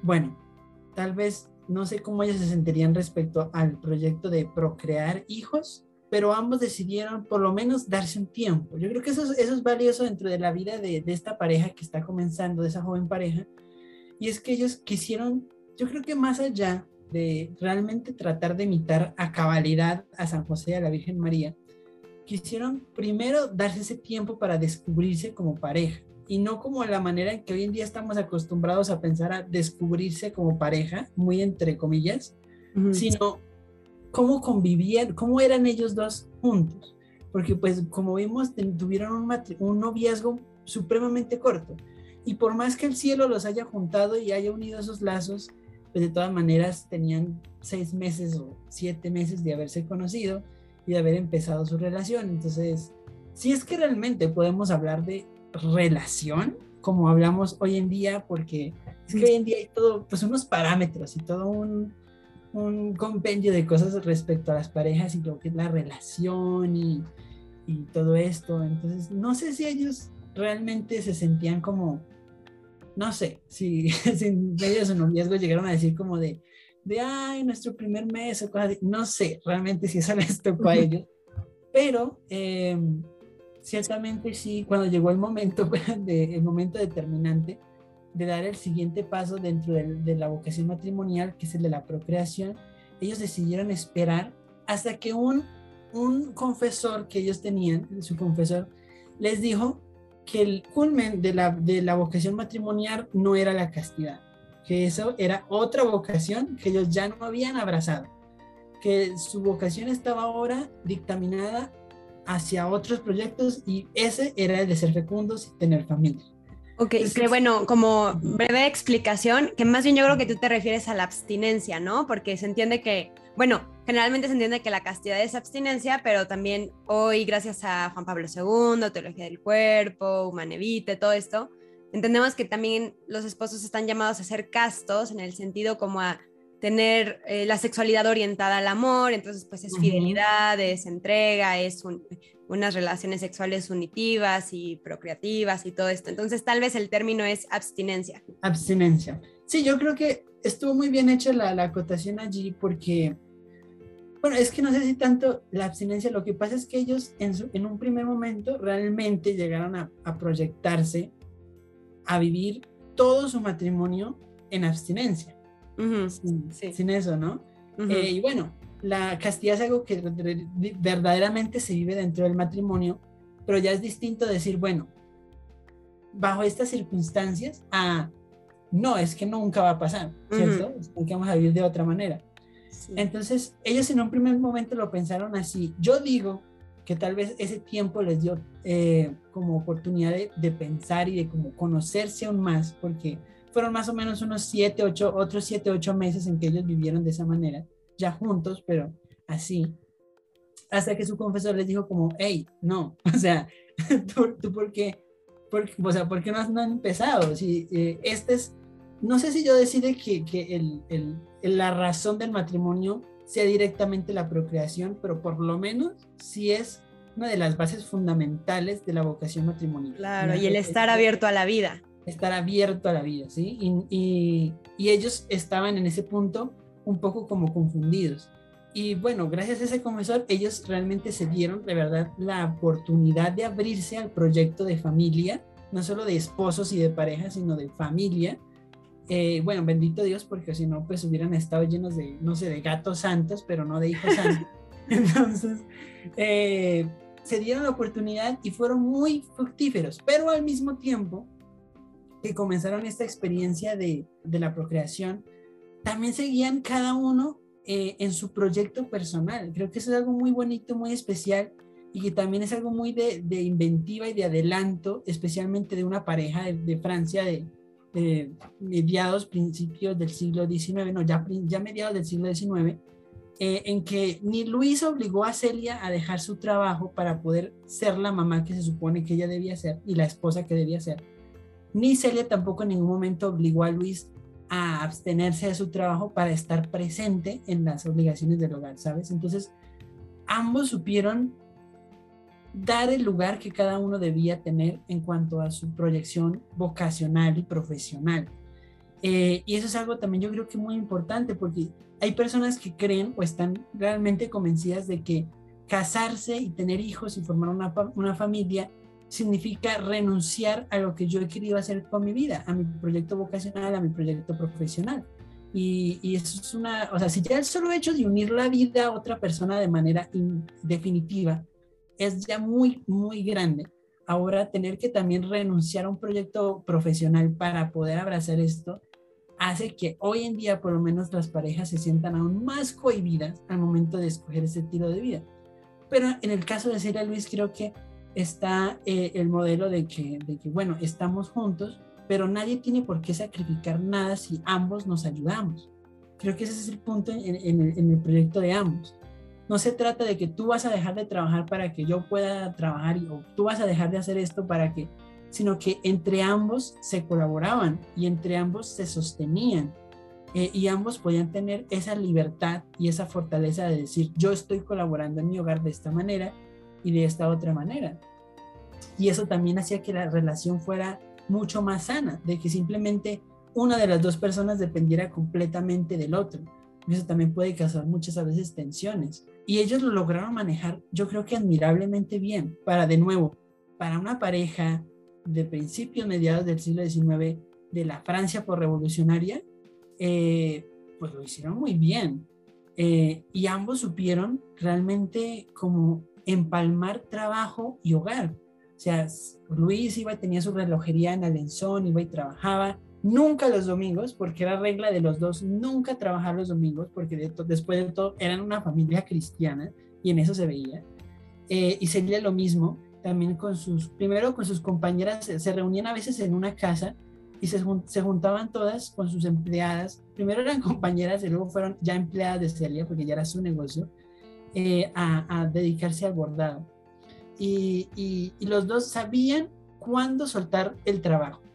bueno, tal vez no sé cómo ellos se sentirían respecto al proyecto de procrear hijos, pero ambos decidieron por lo menos darse un tiempo. Yo creo que eso es, eso es valioso dentro de la vida de, de, esta pareja que está comenzando, de esa joven pareja, y es que ellos quisieron, yo creo que más allá de realmente tratar de imitar a cabalidad a San José y a la Virgen María, quisieron primero darse ese tiempo para descubrirse como pareja y no como la manera en que hoy en día estamos acostumbrados a pensar a descubrirse como pareja, muy entre comillas, sino cómo convivían, cómo eran ellos dos juntos. Porque pues como vimos, tuvieron un, un noviazgo supremamente corto. Y por más que el cielo los haya juntado y haya unido esos lazos, pues de todas maneras tenían seis meses o siete meses de haberse conocido y de haber empezado su relación. Entonces, si es que realmente podemos hablar de relación, como hablamos hoy en día, porque es que hoy en día hay todo, pues unos parámetros y todo un, un compendio de cosas respecto a las parejas y lo que es la relación y, y todo esto. Entonces, no sé si ellos realmente se sentían como, no sé, si, si en medio de su noviazgo llegaron a decir como de, de, ay, nuestro primer mes o cosas no sé realmente si eso les tocó a ellos, pero eh, ciertamente sí, cuando llegó el momento, de, el momento determinante de dar el siguiente paso dentro de, la vocación matrimonial, que es el de la procreación, ellos decidieron esperar hasta que un, un confesor que ellos tenían, su confesor, les dijo que el culmen de la, de la vocación matrimonial no era la castidad, que eso era otra vocación que ellos ya no habían abrazado, que su vocación estaba ahora dictaminada hacia otros proyectos y ese era el de ser fecundos y tener familia. Ok, que bueno, como breve explicación, que más bien yo creo que tú te refieres a la abstinencia, ¿no? Porque se entiende que, bueno, generalmente se entiende que la castidad es abstinencia, pero también hoy, gracias a Juan Pablo II, Teología del Cuerpo, Humanevite, todo esto, entendemos que también los esposos están llamados a ser castos en el sentido como a tener eh, la sexualidad orientada al amor, entonces pues es fidelidad, es entrega, es unas relaciones sexuales unitivas y procreativas y todo esto. Entonces tal vez el término es abstinencia. Abstinencia. Sí, yo creo que estuvo muy bien hecha la, la acotación allí porque, bueno, es que no sé si tanto la abstinencia, lo que pasa es que ellos en, en un primer momento realmente llegaron a, a proyectarse, a vivir todo su matrimonio en abstinencia. sin, eso, ¿no? Eh, y bueno, la castidad es algo que verdaderamente se vive dentro del matrimonio, pero ya es distinto decir, bueno, bajo estas circunstancias, ah, no, es que nunca va a pasar, ¿cierto? que vamos a vivir de otra manera. Entonces, ellos en un primer momento lo pensaron así. Yo digo que tal vez ese tiempo les dio eh, como oportunidad de, pensar y de como conocerse aún más, porque fueron más o menos unos siete, ocho, otros siete, ocho meses en que ellos vivieron de esa manera, ya juntos, pero así, hasta que su confesor les dijo como, hey, no, o sea, ¿tú, por qué? o sea, ¿por qué no, han empezado? Si, eh, este es, no sé si yo decide que, que el, el, la razón del matrimonio sea directamente la procreación, pero por lo menos sí es una de las bases fundamentales de la vocación matrimonial. Claro, y el estar abierto a la vida. Estar abierto a la vida, ¿sí? Y, y, ellos estaban en ese punto un poco como confundidos. Y bueno, gracias a ese confesor, ellos realmente se dieron de verdad la oportunidad de abrirse al proyecto de familia, no solo de esposos y de parejas, sino de familia, eh, bueno, bendito Dios, porque si no, pues hubieran estado llenos de, no sé, de gatos santos, pero no de hijos santos. Entonces, eh, se dieron la oportunidad y fueron muy fructíferos, pero al mismo tiempo que comenzaron esta experiencia de, de la procreación, también seguían cada uno eh, en su proyecto personal. Creo que eso es algo muy bonito, muy especial y que también es algo muy de, de inventiva y de adelanto, especialmente de una pareja de, de Francia, de, mediados, principios del siglo XIX, no, ya, ya mediados del siglo XIX, eh, en que ni Luis obligó a Celia a dejar su trabajo para poder ser la mamá que se supone que ella debía ser y la esposa que debía ser, ni Celia tampoco en ningún momento obligó a Luis a abstenerse de su trabajo para estar presente en las obligaciones del hogar, ¿sabes? Entonces, ambos supieron dar el lugar que cada uno debía tener en cuanto a su proyección vocacional y profesional. Eh, y eso es algo también yo creo que muy importante porque hay personas que creen o están realmente convencidas de que casarse y tener hijos y formar una, una familia significa renunciar a lo que yo he querido hacer con mi vida, a mi proyecto vocacional, a mi proyecto profesional. Y, y, eso es una, o sea, si ya el solo hecho de unir la vida a otra persona de manera definitiva es ya muy, muy grande. Ahora tener que también renunciar a un proyecto profesional para poder abrazar esto hace que hoy en día por lo menos las parejas se sientan aún más cohibidas al momento de escoger ese estilo de vida. Pero en el caso de Celia Luis creo que está eh, el modelo de que, de que, bueno, estamos juntos, pero nadie tiene por qué sacrificar nada si ambos nos ayudamos. Creo que ese es el punto en, el proyecto de ambos. No se trata de que tú vas a dejar de trabajar para que yo pueda trabajar o tú vas a dejar de hacer esto para que, sino que entre ambos se colaboraban y entre ambos se sostenían eh, y ambos podían tener esa libertad y esa fortaleza de decir yo estoy colaborando en mi hogar de esta manera y de esta otra manera. Y eso también hacía que la relación fuera mucho más sana, de que simplemente una de las dos personas dependiera completamente del otro. Eso también puede causar muchas veces tensiones. Y ellos lo lograron manejar, yo creo que admirablemente bien, para de nuevo, para una pareja de principios, mediados del siglo XIX, de la Francia por revolucionaria, eh, pues lo hicieron muy bien. Eh, y ambos supieron realmente como empalmar trabajo y hogar. O sea, Luis iba, tenía su relojería en Alenzón, iba y trabajaba, nunca los domingos, porque era regla de los dos, nunca trabajar los domingos, porque después de todo eran una familia cristiana y en eso se veía. Eh, y sería lo mismo también con sus, primero con sus compañeras, se, reunían a veces en una casa y se, se, juntaban todas con sus empleadas. Primero eran compañeras y luego fueron ya empleadas de Celia, porque ya era su negocio, eh, a, dedicarse al bordado. Y, y los dos sabían cuándo soltar el trabajo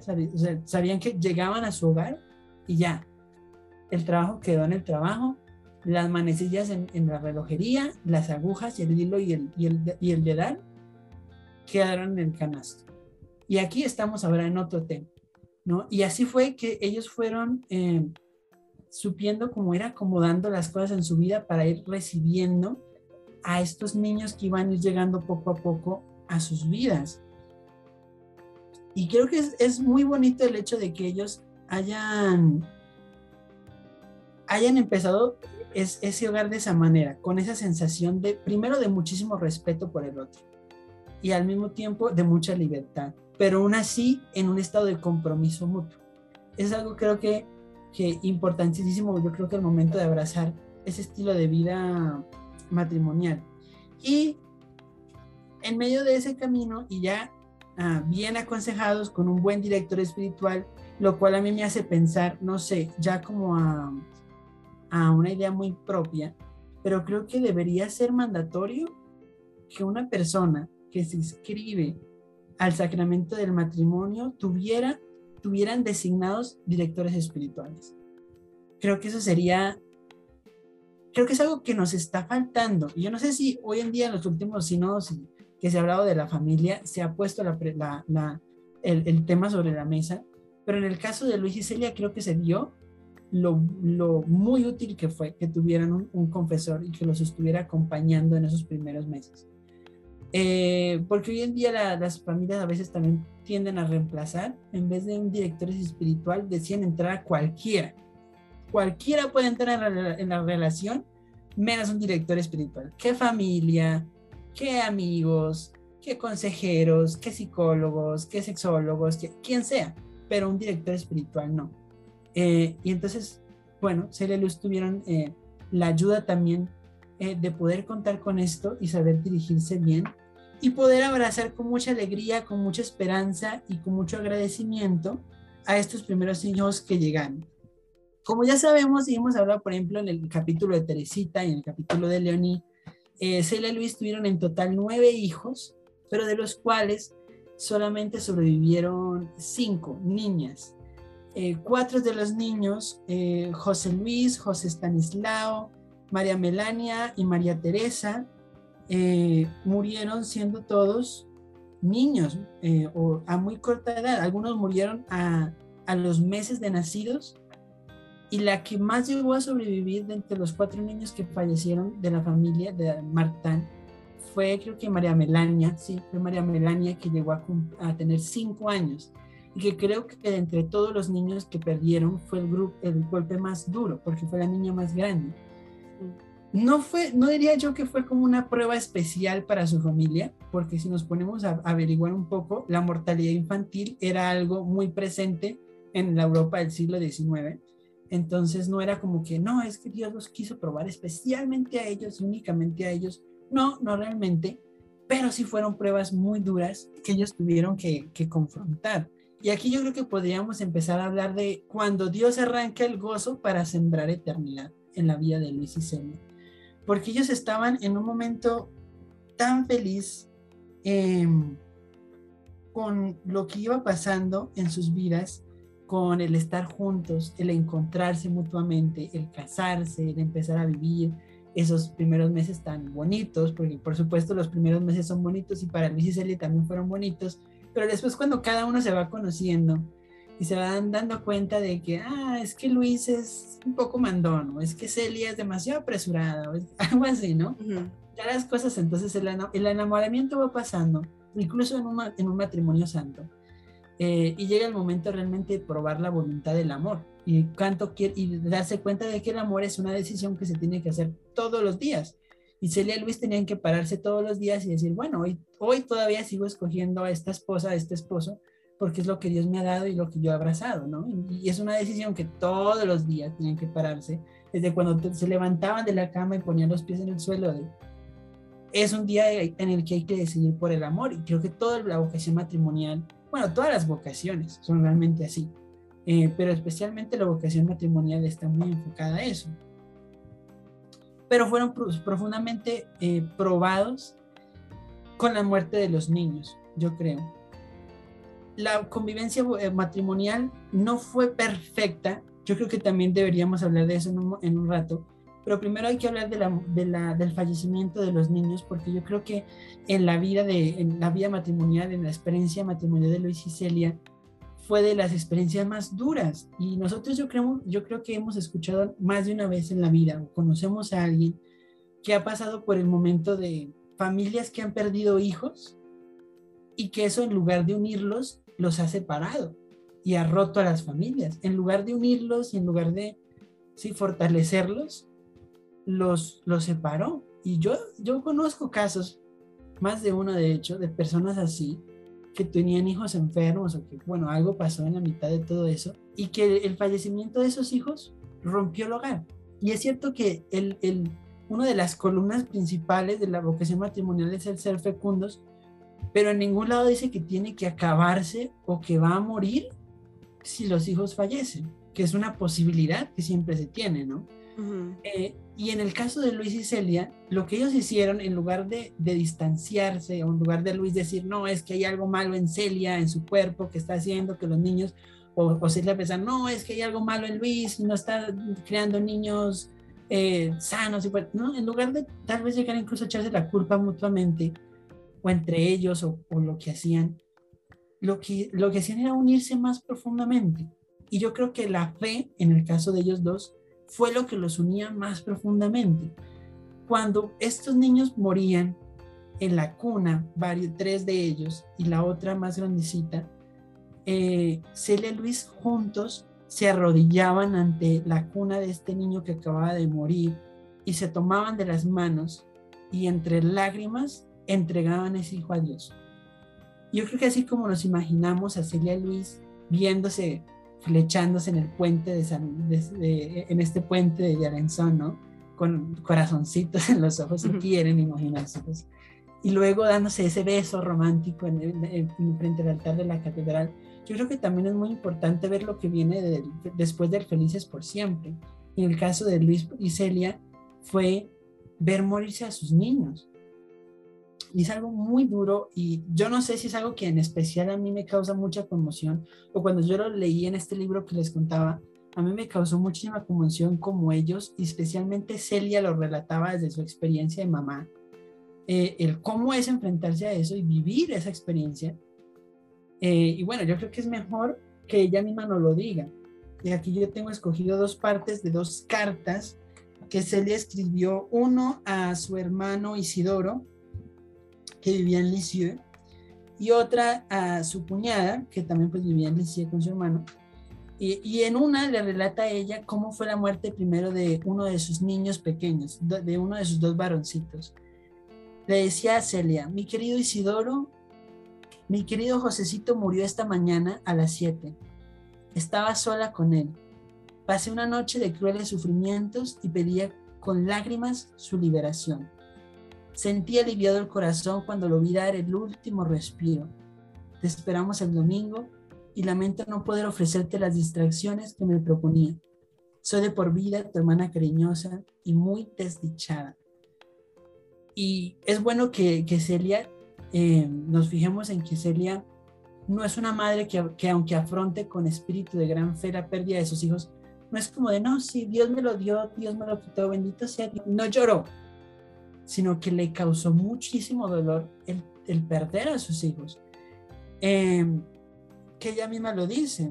¿sabes? sabían que llegaban a su hogar y ya, el trabajo quedó en el trabajo, las manecillas en, la relojería, las agujas el hilo y el, y el, y el dedal quedaron en el canasto. Y aquí estamos ahora en otro tema, ¿no? Y así fue que ellos fueron eh, supiendo cómo ir acomodando las cosas en su vida para ir recibiendo a estos niños que iban a ir llegando poco a poco a sus vidas. Y creo que es, es, muy bonito el hecho de que ellos hayan, hayan empezado ese hogar de esa manera, con esa sensación de, primero, de muchísimo respeto por el otro y al mismo tiempo de mucha libertad, pero aún así en un estado de compromiso mutuo. Es algo creo que, que importantísimo, yo creo que el momento de abrazar ese estilo de vida matrimonial. Y en medio de ese camino y ya ah, bien aconsejados con un buen director espiritual, lo cual a mí me hace pensar, no sé, ya como a, a una idea muy propia, pero creo que debería ser mandatorio que una persona que se inscribe al sacramento del matrimonio tuviera, tuvieran designados directores espirituales. Creo que eso sería creo que es algo que nos está faltando. Yo no sé si hoy en día, en los últimos sínodos que se ha hablado de la familia, se ha puesto la, la, el, tema sobre la mesa, pero en el caso de Luis y Celia creo que se vio lo, muy útil que fue que tuvieran un, confesor y que los estuviera acompañando en esos primeros meses. Eh, porque hoy en día las familias a veces también tienden a reemplazar, en vez de un director espiritual, decían entrar a cualquiera cualquiera puede entrar en la, relación, menos un director espiritual. ¿Qué familia? ¿Qué amigos? ¿Qué consejeros? ¿Qué psicólogos? ¿Qué sexólogos? Qué, quien sea, pero un director espiritual no. Eh, y entonces, bueno, Celia Luz tuvieron eh, la ayuda también eh, de poder contar con esto y saber dirigirse bien y poder abrazar con mucha alegría, con mucha esperanza y con mucho agradecimiento a estos primeros hijos que llegaron. Como ya sabemos y hemos hablado, por ejemplo, en el capítulo de Teresita y en el capítulo de Leoní, eh, Celia y Luis tuvieron en total nueve hijos, pero de los cuales solamente sobrevivieron cinco niñas. Eh, cuatro de los niños, eh, José Luis, José Stanislao, María Melania y María Teresa, murieron siendo todos niños o a muy corta edad. Algunos murieron a, a los meses de nacidos y la que más llegó a sobrevivir de entre los cuatro niños que fallecieron de la familia de Martán fue creo que María Melania, sí, fue María Melania que llegó a, a tener cinco años y que creo que de entre todos los niños que perdieron fue el, grupo, el golpe más duro porque fue la niña más grande. No fue, no diría yo que fue como una prueba especial para su familia, porque si nos ponemos a averiguar un poco, la mortalidad infantil era algo muy presente en la Europa del siglo XIX entonces no era como que, no, es que Dios los quiso probar especialmente a ellos, únicamente a ellos. No, no realmente, pero sí fueron pruebas muy duras que ellos tuvieron que, confrontar. Y aquí yo creo que podríamos empezar a hablar de cuando Dios arranca el gozo para sembrar eternidad en la vida de Luis y Celia. Porque ellos estaban en un momento tan feliz em, con lo que iba pasando en sus vidas con el estar juntos, el encontrarse mutuamente, el casarse, el empezar a vivir esos primeros meses tan bonitos, porque por supuesto los primeros meses son bonitos y para Luis y Celia también fueron bonitos, pero después cuando cada uno se va conociendo y se van dando cuenta de que, ah, es que Luis es un poco mandón, o es que Celia es demasiado apresurada, o es algo así, ¿no? Ya las cosas, entonces el, el, enamoramiento va pasando, incluso en un, en un matrimonio santo eh, y llega el momento realmente de probar la voluntad del amor y, cuánto quiere, y darse cuenta de que el amor es una decisión que se tiene que hacer todos los días. Y Celia y Luis tenían que pararse todos los días y decir, bueno, hoy, hoy todavía sigo escogiendo a esta esposa, a este esposo, porque es lo que Dios me ha dado y lo que yo he abrazado, ¿no? Y, es una decisión que todos los días tenían que pararse, desde cuando se levantaban de la cama y ponían los pies en el suelo, es un día en el que hay que decidir por el amor. Y creo que toda la vocación matrimonial bueno, todas las vocaciones son realmente así, eh, pero especialmente la vocación matrimonial está muy enfocada a eso. Pero fueron profundamente eh, probados con la muerte de los niños, yo creo. La convivencia eh, matrimonial no fue perfecta, yo creo que también deberíamos hablar de eso en un rato, pero primero hay que hablar de la, del fallecimiento de los niños, porque yo creo que en la vida de en la vida matrimonial, en la experiencia matrimonial de Luis y Celia, fue de las experiencias más duras. Y nosotros yo creo, yo creo que hemos escuchado más de una vez en la vida, o conocemos a alguien que ha pasado por el momento de familias que han perdido hijos y que eso en lugar de unirlos, los ha separado. y ha roto a las familias. En lugar de unirlos y en lugar de sí, fortalecerlos, los, los separó. Y yo, yo conozco casos, más de uno de hecho, de personas así, que tenían hijos enfermos o que, bueno, algo pasó en la mitad de todo eso y que el fallecimiento de esos hijos rompió el hogar. Y es cierto que el, el, una de las columnas principales de la vocación matrimonial es el ser fecundos, pero en ningún lado dice que tiene que acabarse o que va a morir si los hijos fallecen, que es una posibilidad que siempre se tiene, ¿no? Eh, y en el caso de Luis y Celia, lo que ellos hicieron, en lugar de, distanciarse, o en lugar de Luis decir, no, es que hay algo malo en Celia, en su cuerpo, que está haciendo que los niños, o, o Celia pensar, no, es que hay algo malo en Luis, no está creando niños eh, sanos, y ¿no? En lugar de tal vez llegar incluso a echarse la culpa mutuamente, o entre ellos, o, o lo que hacían, lo que, lo que hacían era unirse más profundamente. Y yo creo que la fe, en el caso de ellos dos, fue lo que los unía más profundamente. Cuando estos niños morían en la cuna, varios, tres de ellos y la otra más grandecita, eh, Celia y Luis juntos se arrodillaban ante la cuna de este niño que acababa de morir y se tomaban de las manos y entre lágrimas entregaban ese hijo a Dios. Yo creo que así como nos imaginamos a Celia y Luis viéndose flechándose en el puente de San, en este puente de Arenzón, ¿no? Con corazoncitos en los ojos, si quieren imaginarse. Pues. Y luego dándose ese beso romántico en, frente al altar de la catedral. Yo creo que también es muy importante ver lo que viene después del Felices por Siempre. En el caso de Luis y Celia fue ver morirse a sus niños y es algo muy duro y yo no sé si es algo que en especial a mí me causa mucha conmoción o cuando yo lo leí en este libro que les contaba, a mí me causó muchísima conmoción como ellos, y especialmente Celia lo relataba desde su experiencia de mamá, eh, el cómo es enfrentarse a eso y vivir esa experiencia. Eh, y bueno, yo creo que es mejor que ella misma nos lo diga. Y aquí yo tengo escogido dos partes de dos cartas que Celia escribió, uno a su hermano Isidoro, que vivía en Lisieux, y otra a su cuñada, que también pues vivía en Lisieux con su hermano. Y, y, en una le relata a ella cómo fue la muerte primero de uno de sus niños pequeños, de uno de sus dos varoncitos. Le decía a Celia, mi querido Isidoro, mi querido Josecito murió esta mañana a las 7. Estaba sola con él. Pasé una noche de crueles sufrimientos y pedía con lágrimas su liberación. Sentí aliviado el corazón cuando lo vi dar el último respiro. Te esperamos el domingo y lamento no poder ofrecerte las distracciones que me proponía. Soy de por vida tu hermana cariñosa y muy desdichada. Y es bueno que, Celia, eh, nos fijemos en que Celia no es una madre que, que, aunque afronte con espíritu de gran fe la pérdida de sus hijos, no es como de, no, si Dios me lo dio, Dios me lo quitó, bendito sea Dios. No lloró, sino que le causó muchísimo dolor el, perder a sus hijos. Em, que ella misma lo dice.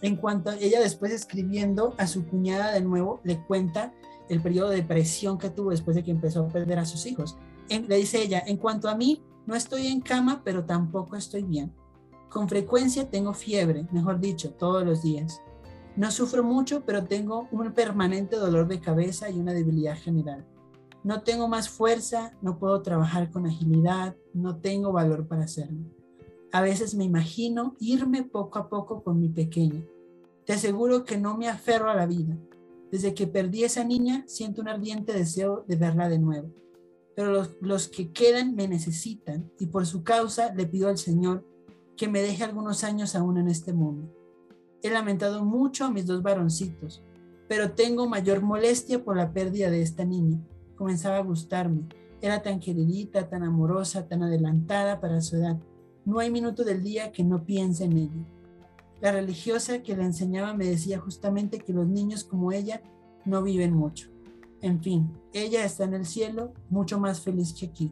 En cuanto a ella después escribiendo a su cuñada de nuevo, le cuenta el periodo de depresión que tuvo después de que empezó a perder a sus hijos. le dice ella, en cuanto a mí, no estoy en cama, pero tampoco estoy bien. Con frecuencia tengo fiebre, mejor dicho, todos los días. No sufro mucho, pero tengo un permanente dolor de cabeza y una debilidad general. No tengo más fuerza, no puedo trabajar con agilidad, no tengo valor para hacerlo. A veces me imagino irme poco a poco con mi pequeña. Te aseguro que no me aferro a la vida. Desde que perdí a esa niña, siento un ardiente deseo de verla de nuevo. Pero los, los que quedan me necesitan y por su causa le pido al Señor que me deje algunos años aún en este mundo. He lamentado mucho a mis dos varoncitos, pero tengo mayor molestia por la pérdida de esta niña comenzaba a gustarme. Era tan queridita, tan amorosa, tan adelantada para su edad. No hay minuto del día que no piense en ella. La religiosa que la enseñaba me decía justamente que los niños como ella no viven mucho. En fin, ella está en el cielo mucho más feliz que aquí.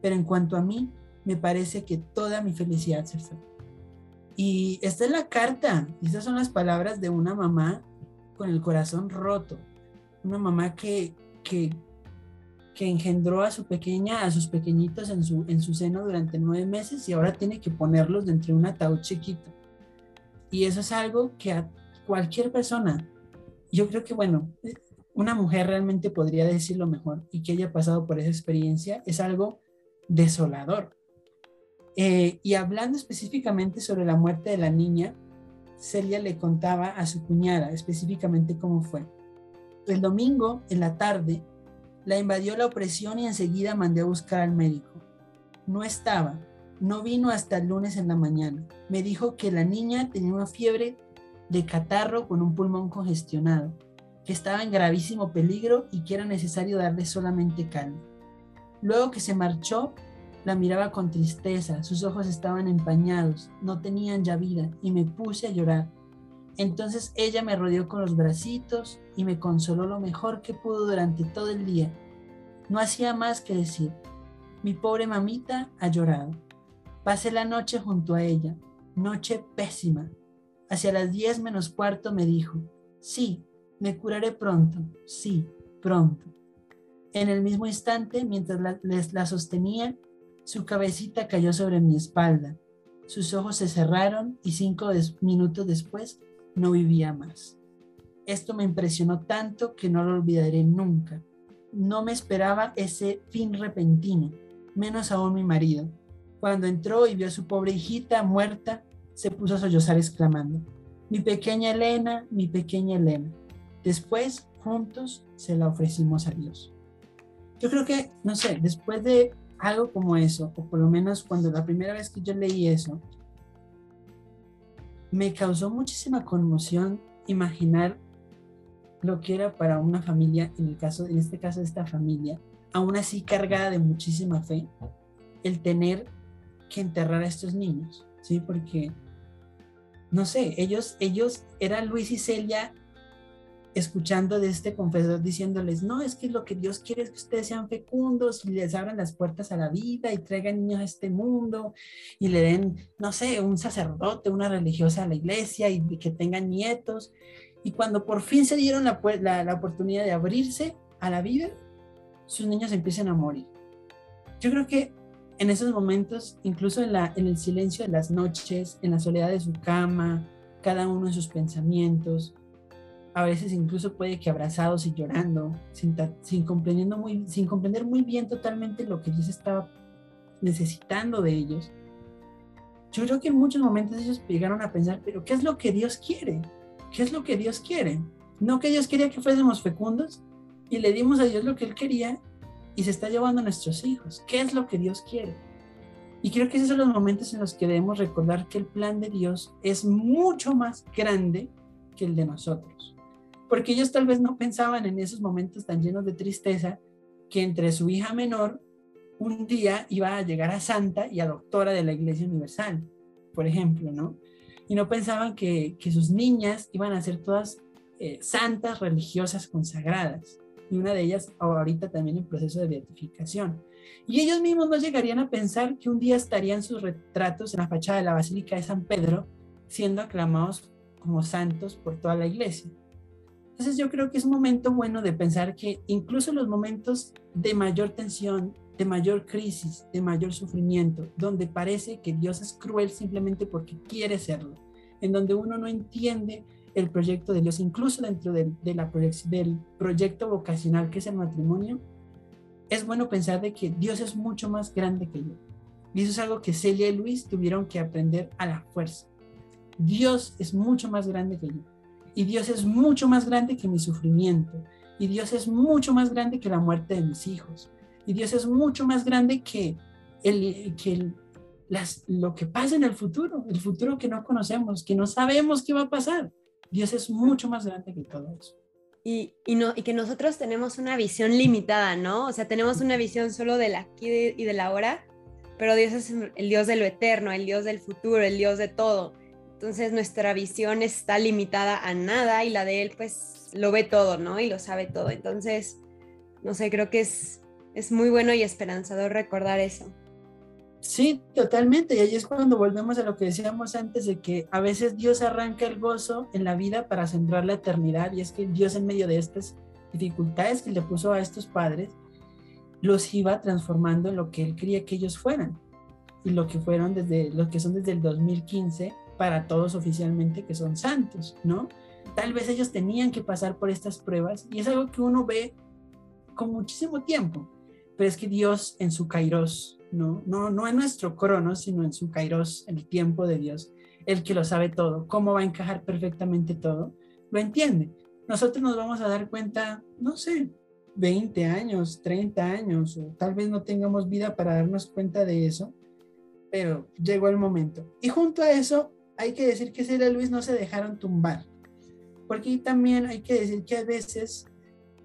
Pero en cuanto a mí, me parece que toda mi felicidad se fue. Y esta es la carta. Estas son las palabras de una mamá con el corazón roto. Una mamá que, que que engendró a su pequeña, a sus pequeñitos en su, en su seno durante nueve meses y ahora tiene que ponerlos dentro de un ataúd chiquito. Y eso es algo que a cualquier persona, yo creo que, bueno, una mujer realmente podría decirlo mejor y que haya pasado por esa experiencia, es algo desolador. Eh, y hablando específicamente sobre la muerte de la niña, Celia le contaba a su cuñada específicamente cómo fue. El domingo, en la tarde, la invadió la opresión y enseguida mandé a buscar al médico. No estaba, no vino hasta el lunes en la mañana. Me dijo que la niña tenía una fiebre de catarro con un pulmón congestionado, que estaba en gravísimo peligro y que era necesario darle solamente calma. Luego que se marchó, la miraba con tristeza, sus ojos estaban empañados, no tenían ya vida, y me puse a llorar. Entonces ella me rodeó con los bracitos y me consoló lo mejor que pudo durante todo el día. No hacía más que decir, mi pobre mamita ha llorado. Pasé la noche junto a ella, noche pésima. Hacia las diez menos cuarto me dijo, sí, me curaré pronto, sí, pronto. En el mismo instante, mientras la, la sostenía, su cabecita cayó sobre mi espalda, sus ojos se cerraron y cinco minutos después no vivía más. Esto me impresionó tanto que no lo olvidaré nunca. No me esperaba ese fin repentino, menos aún mi marido. Cuando entró y vio a su pobre hijita muerta, se puso a sollozar exclamando, mi pequeña Elena, mi pequeña Elena. Después, juntos, se la ofrecimos a Dios. Yo creo que, no sé, después de algo como eso, o por lo menos cuando la primera vez que yo leí eso, me causó muchísima conmoción imaginar lo que era para una familia, en el caso, en este caso esta familia, aún así cargada de muchísima fe, el tener que enterrar a estos niños, ¿sí? Porque, no sé, ellos, ellos, eran Luis y Celia escuchando de este confesor diciéndoles, no, es que lo que Dios quiere es que ustedes sean fecundos y les abran las puertas a la vida y traigan niños a este mundo y le den, no sé, un sacerdote, una religiosa a la iglesia y que tengan nietos. Y cuando por fin se dieron la, la, oportunidad de abrirse a la vida, sus niños empiezan a morir. Yo creo que en esos momentos, incluso en, la, en el silencio de las noches, en la soledad de su cama, cada uno en sus pensamientos, a veces incluso puede que abrazados y llorando, sin, comprendiendo muy, sin comprender muy bien totalmente lo que Dios estaba necesitando de ellos. Yo creo que en muchos momentos ellos llegaron a pensar, pero ¿qué es lo que Dios quiere? ¿Qué es lo que Dios quiere? No que Dios quería que fuésemos fecundos y le dimos a Dios lo que Él quería y se está llevando a nuestros hijos. ¿Qué es lo que Dios quiere? Y creo que esos son los momentos en los que debemos recordar que el plan de Dios es mucho más grande que el de nosotros porque ellos tal vez no pensaban en esos momentos tan llenos de tristeza que entre su hija menor un día iba a llegar a santa y a doctora de la Iglesia Universal, por ejemplo, ¿no? Y no pensaban que, que sus niñas iban a ser todas eh, santas religiosas consagradas, y una de ellas ahorita también en proceso de beatificación. Y ellos mismos no llegarían a pensar que un día estarían sus retratos en la fachada de la Basílica de San Pedro siendo aclamados como santos por toda la iglesia. Entonces yo creo que es un momento bueno de pensar que incluso los momentos de mayor tensión, de mayor crisis, de mayor sufrimiento, donde parece que Dios es cruel simplemente porque quiere serlo, en donde uno no entiende el proyecto de Dios, incluso dentro de, del proyecto vocacional que es el matrimonio, es bueno pensar de que Dios es mucho más grande que yo. Y eso es algo que Celia y Luis tuvieron que aprender a la fuerza. Dios es mucho más grande que yo. Y Dios es mucho más grande que mi sufrimiento. Y Dios es mucho más grande que la muerte de mis hijos. Y Dios es mucho más grande que, el, que lo que pasa en el futuro, el futuro que no conocemos, que no sabemos qué va a pasar. Dios es mucho más grande que todo eso. Y, y, y que nosotros tenemos una visión limitada, ¿no? O sea, tenemos una visión solo del aquí y de la ahora, pero Dios es el Dios de lo eterno, el Dios del futuro, el Dios de todo. Entonces nuestra visión está limitada a nada y la de él pues lo ve todo, ¿no? Y lo sabe todo. Entonces, no sé, creo que es, es muy bueno y esperanzador recordar eso. Sí, totalmente. Y ahí es cuando volvemos a lo que decíamos antes de que a veces Dios arranca el gozo en la vida para sembrar la eternidad. Y es que Dios en medio de estas dificultades que le puso a estos padres, los iba transformando en lo que él quería que ellos fueran. Y lo que fueron desde, lo que son desde el 2015 para todos oficialmente que son santos, ¿no? Tal vez ellos tenían que pasar por estas pruebas y es algo que uno ve con muchísimo tiempo, pero es que Dios en su kairos, ¿no? No, no en nuestro cronos, sino en su kairos, el tiempo de Dios, el que lo sabe todo, cómo va a encajar perfectamente todo, lo entiende. Nosotros nos vamos a dar cuenta, no sé, 20 años, 30 años, o tal vez no tengamos vida para darnos cuenta de eso, pero llegó el momento. Y junto a eso, hay que decir que Celia Luis no se dejaron tumbar, porque también hay que decir que a veces,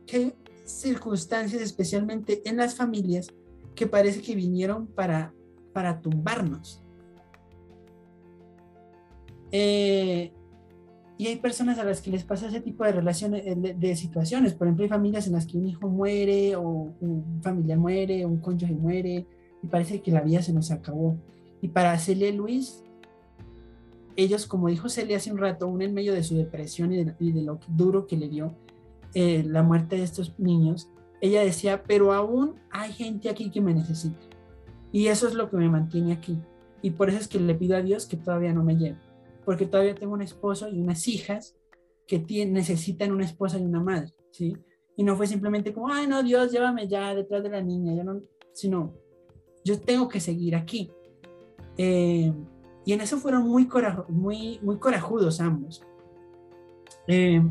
que circunstancias, especialmente en las familias, que parece que vinieron para, para tumbarnos. Eh, y hay personas a las que les pasa ese tipo de relaciones, eh, de, situaciones. Por ejemplo, hay familias en las que un hijo muere o un familiar muere, o un cónyuge muere y parece que la vida se nos acabó. Y para Celia Luis, ellos, como dijo Celia hace un rato, aún en medio de su depresión y de, lo duro que le dio eh, la muerte de estos niños, ella decía, pero aún hay gente aquí que me necesita. Y eso es lo que me mantiene aquí. Y por eso es que le pido a Dios que todavía no me lleve porque todavía tengo un esposo y unas hijas que necesitan una esposa y una madre, ¿sí? Y no fue simplemente como, ay, no, Dios, llévame ya detrás de la niña, ya no, sino, yo tengo que seguir aquí. Eh, y en eso fueron muy, muy, corajudos ambos. Eh,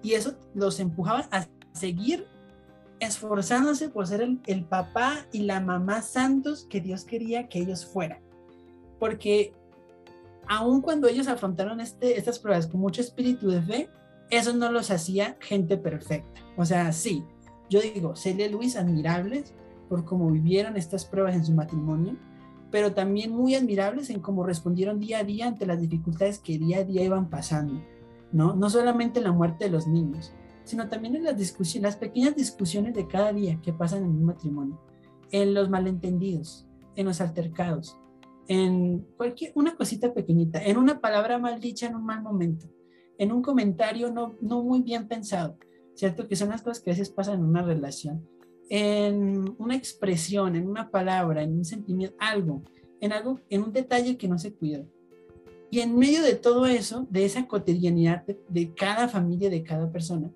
y eso los empujaba a seguir esforzándose por ser el, el, papá y la mamá santos que Dios quería que ellos fueran. Porque aun cuando ellos afrontaron este, estas pruebas con mucho espíritu de fe, eso no los hacía gente perfecta. O sea, sí, yo digo, Celia y Luis admirables por cómo vivieron estas pruebas en su matrimonio, pero también muy admirables en cómo respondieron día a día ante las dificultades que día a día iban pasando, ¿no? No solamente la muerte de los niños, sino también en las discusiones, las pequeñas discusiones de cada día que pasan en un matrimonio, en los malentendidos, en los altercados, en cualquier, una cosita pequeñita, en una palabra mal dicha en un mal momento, en un comentario no, no muy bien pensado, ¿cierto? Que son las cosas que a veces pasan en una relación, en una expresión, en una palabra, en un sentimiento, algo, en algo, en un detalle que no se cuida. Y en medio de todo eso, de esa cotidianidad de, cada familia, de cada persona,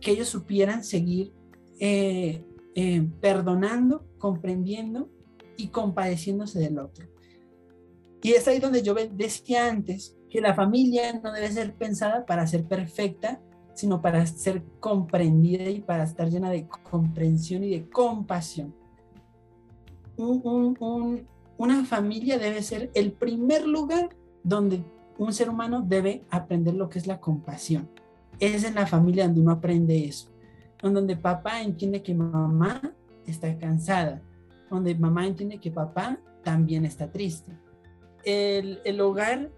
que ellos supieran seguir eh, eh, perdonando, comprendiendo y compadeciéndose del otro. Y es ahí donde yo decía antes que la familia no debe ser pensada para ser perfecta, sino para ser comprendida y para estar llena de comprensión y de compasión. una familia debe ser el primer lugar donde un ser humano debe aprender lo que es la compasión. Es en la familia donde uno aprende eso, donde papá entiende que mamá está cansada, donde mamá entiende que papá también está triste el, hogar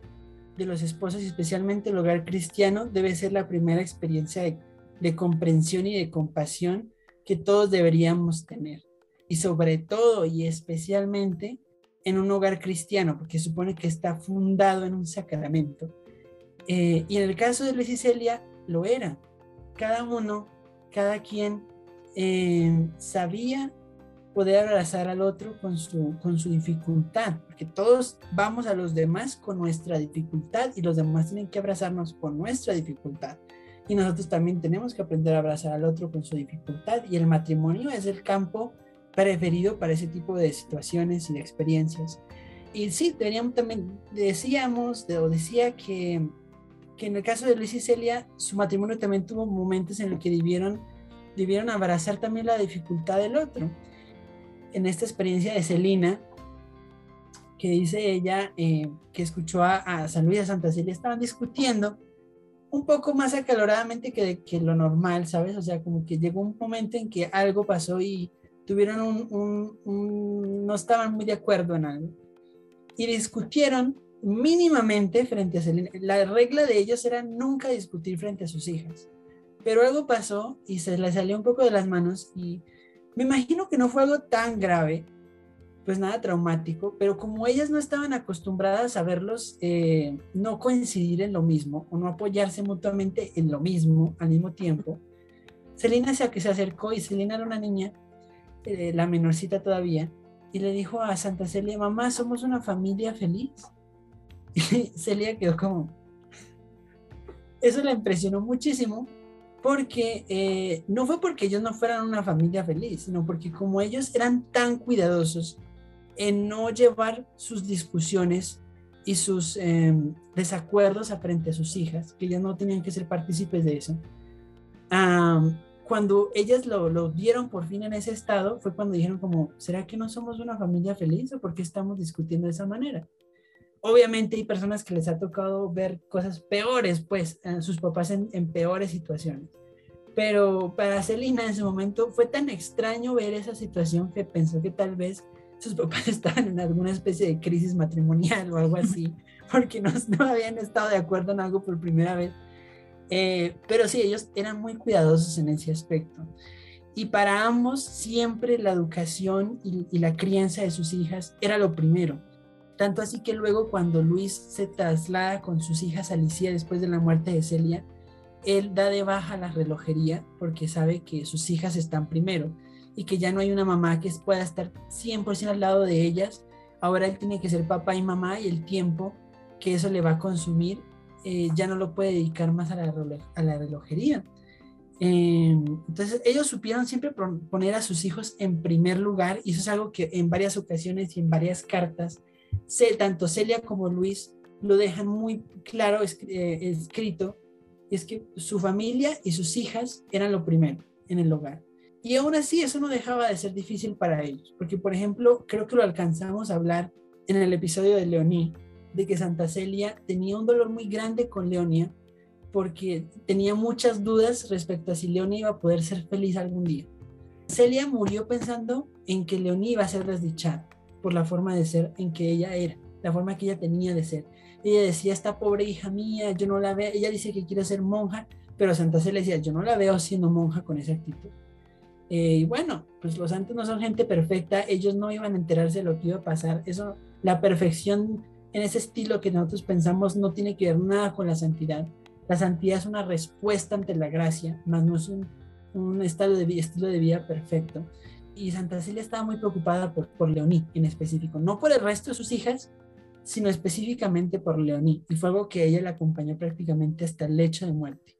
los esposos, especialmente el hogar cristiano, debe ser la primera experiencia de, comprensión y de compasión que todos deberíamos tener. Y sobre todo y especialmente en un hogar cristiano, porque supone que está fundado en un sacramento. Eh, y en el caso de Luis y Celia, lo era. Cada uno, cada quien eh, sabía poder abrazar al otro con su, con su dificultad, porque todos vamos a los demás con nuestra dificultad y los demás tienen que abrazarnos con nuestra dificultad. Y nosotros también tenemos que aprender a abrazar al otro con su dificultad y el matrimonio es el campo preferido para ese tipo de situaciones y de experiencias. Y sí, teníamos también, decíamos, o decía que, que en el caso de Luis y Celia, su matrimonio también tuvo momentos en los que debieron, debieron abrazar también la dificultad del otro en esta experiencia de Celina, que dice ella eh, que escuchó a, San Luis de Santa Celia, estaban discutiendo un poco más acaloradamente que, lo normal, ¿sabes? O sea, como que llegó un momento en que algo pasó y tuvieron un, no estaban muy de acuerdo en algo. Y discutieron mínimamente frente a Celina. La regla de ellos era nunca discutir frente a sus hijas. Pero algo pasó y se le salió un poco de las manos y me imagino que no fue algo tan grave, pues nada traumático, pero como ellas no estaban acostumbradas a verlos eh, no coincidir en lo mismo o no apoyarse mutuamente en lo mismo al mismo tiempo, Celina se, se acercó y Celina era una niña, eh, la menorcita todavía, y le dijo a Santa Celia, mamá, somos una familia feliz. Y Celia quedó como... Eso la impresionó muchísimo porque eh, no fue porque ellos no fueran una familia feliz, sino porque como ellos eran tan cuidadosos en no llevar sus discusiones y sus em, desacuerdos a frente a sus hijas, que ellas no tenían que ser partícipes de eso. cuando ellas lo, lo dieron por fin en ese estado, fue cuando dijeron como, ¿será que no somos una familia feliz o por qué estamos discutiendo de esa manera? Obviamente hay personas que les ha tocado ver cosas peores, pues, a sus papás en, en peores situaciones. Pero para Celina en ese momento fue tan extraño ver esa situación que pensó que tal vez sus papás estaban en alguna especie de crisis matrimonial o algo así, porque no, no habían estado de acuerdo en algo por primera vez. Eh, pero sí, ellos eran muy cuidadosos en ese aspecto. Y para ambos siempre la educación y, y, la crianza de sus hijas era lo primero. Tanto así que luego cuando Luis se traslada con sus hijas a Alicia después de la muerte de Celia, él da de baja la relojería porque sabe que sus hijas están primero y que ya no hay una mamá que pueda estar 100% al lado de ellas. Ahora él tiene que ser papá y mamá y el tiempo que eso le va a consumir eh, ya no lo puede dedicar más a la, relojería. Em, entonces ellos supieron siempre poner a sus hijos en primer lugar y eso es algo que en varias ocasiones y en varias cartas, tanto Celia como Luis lo dejan muy claro eh, escrito, es que su familia y sus hijas eran lo primero en el hogar. Y aún así eso no dejaba de ser difícil para ellos, porque por ejemplo, creo que lo alcanzamos a hablar en el episodio de Leoní, de que Santa Celia tenía un dolor muy grande con Leonia, porque tenía muchas dudas respecto a si Leonia iba a poder ser feliz algún día. Celia murió pensando en que Leoní iba a ser desdichada por la forma de ser en que ella era, la forma que ella tenía de ser. Ella decía, esta pobre hija mía, yo no la veo, ella dice que quiere ser monja, pero Santa Celia decía, yo no la veo siendo monja con esa actitud. Eh, y bueno, pues los santos no son gente perfecta, ellos no iban a enterarse de lo que iba a pasar. Eso, la perfección en ese estilo que nosotros pensamos no tiene que ver nada con la santidad. La santidad es una respuesta ante la gracia, más no es un, un estado de, estilo de vida perfecto. Y Santa Celia estaba muy preocupada por, por Leoní en específico, no por el resto de sus hijas, sino específicamente por Leoní. Y fue algo que ella le acompañó prácticamente hasta el lecho de muerte,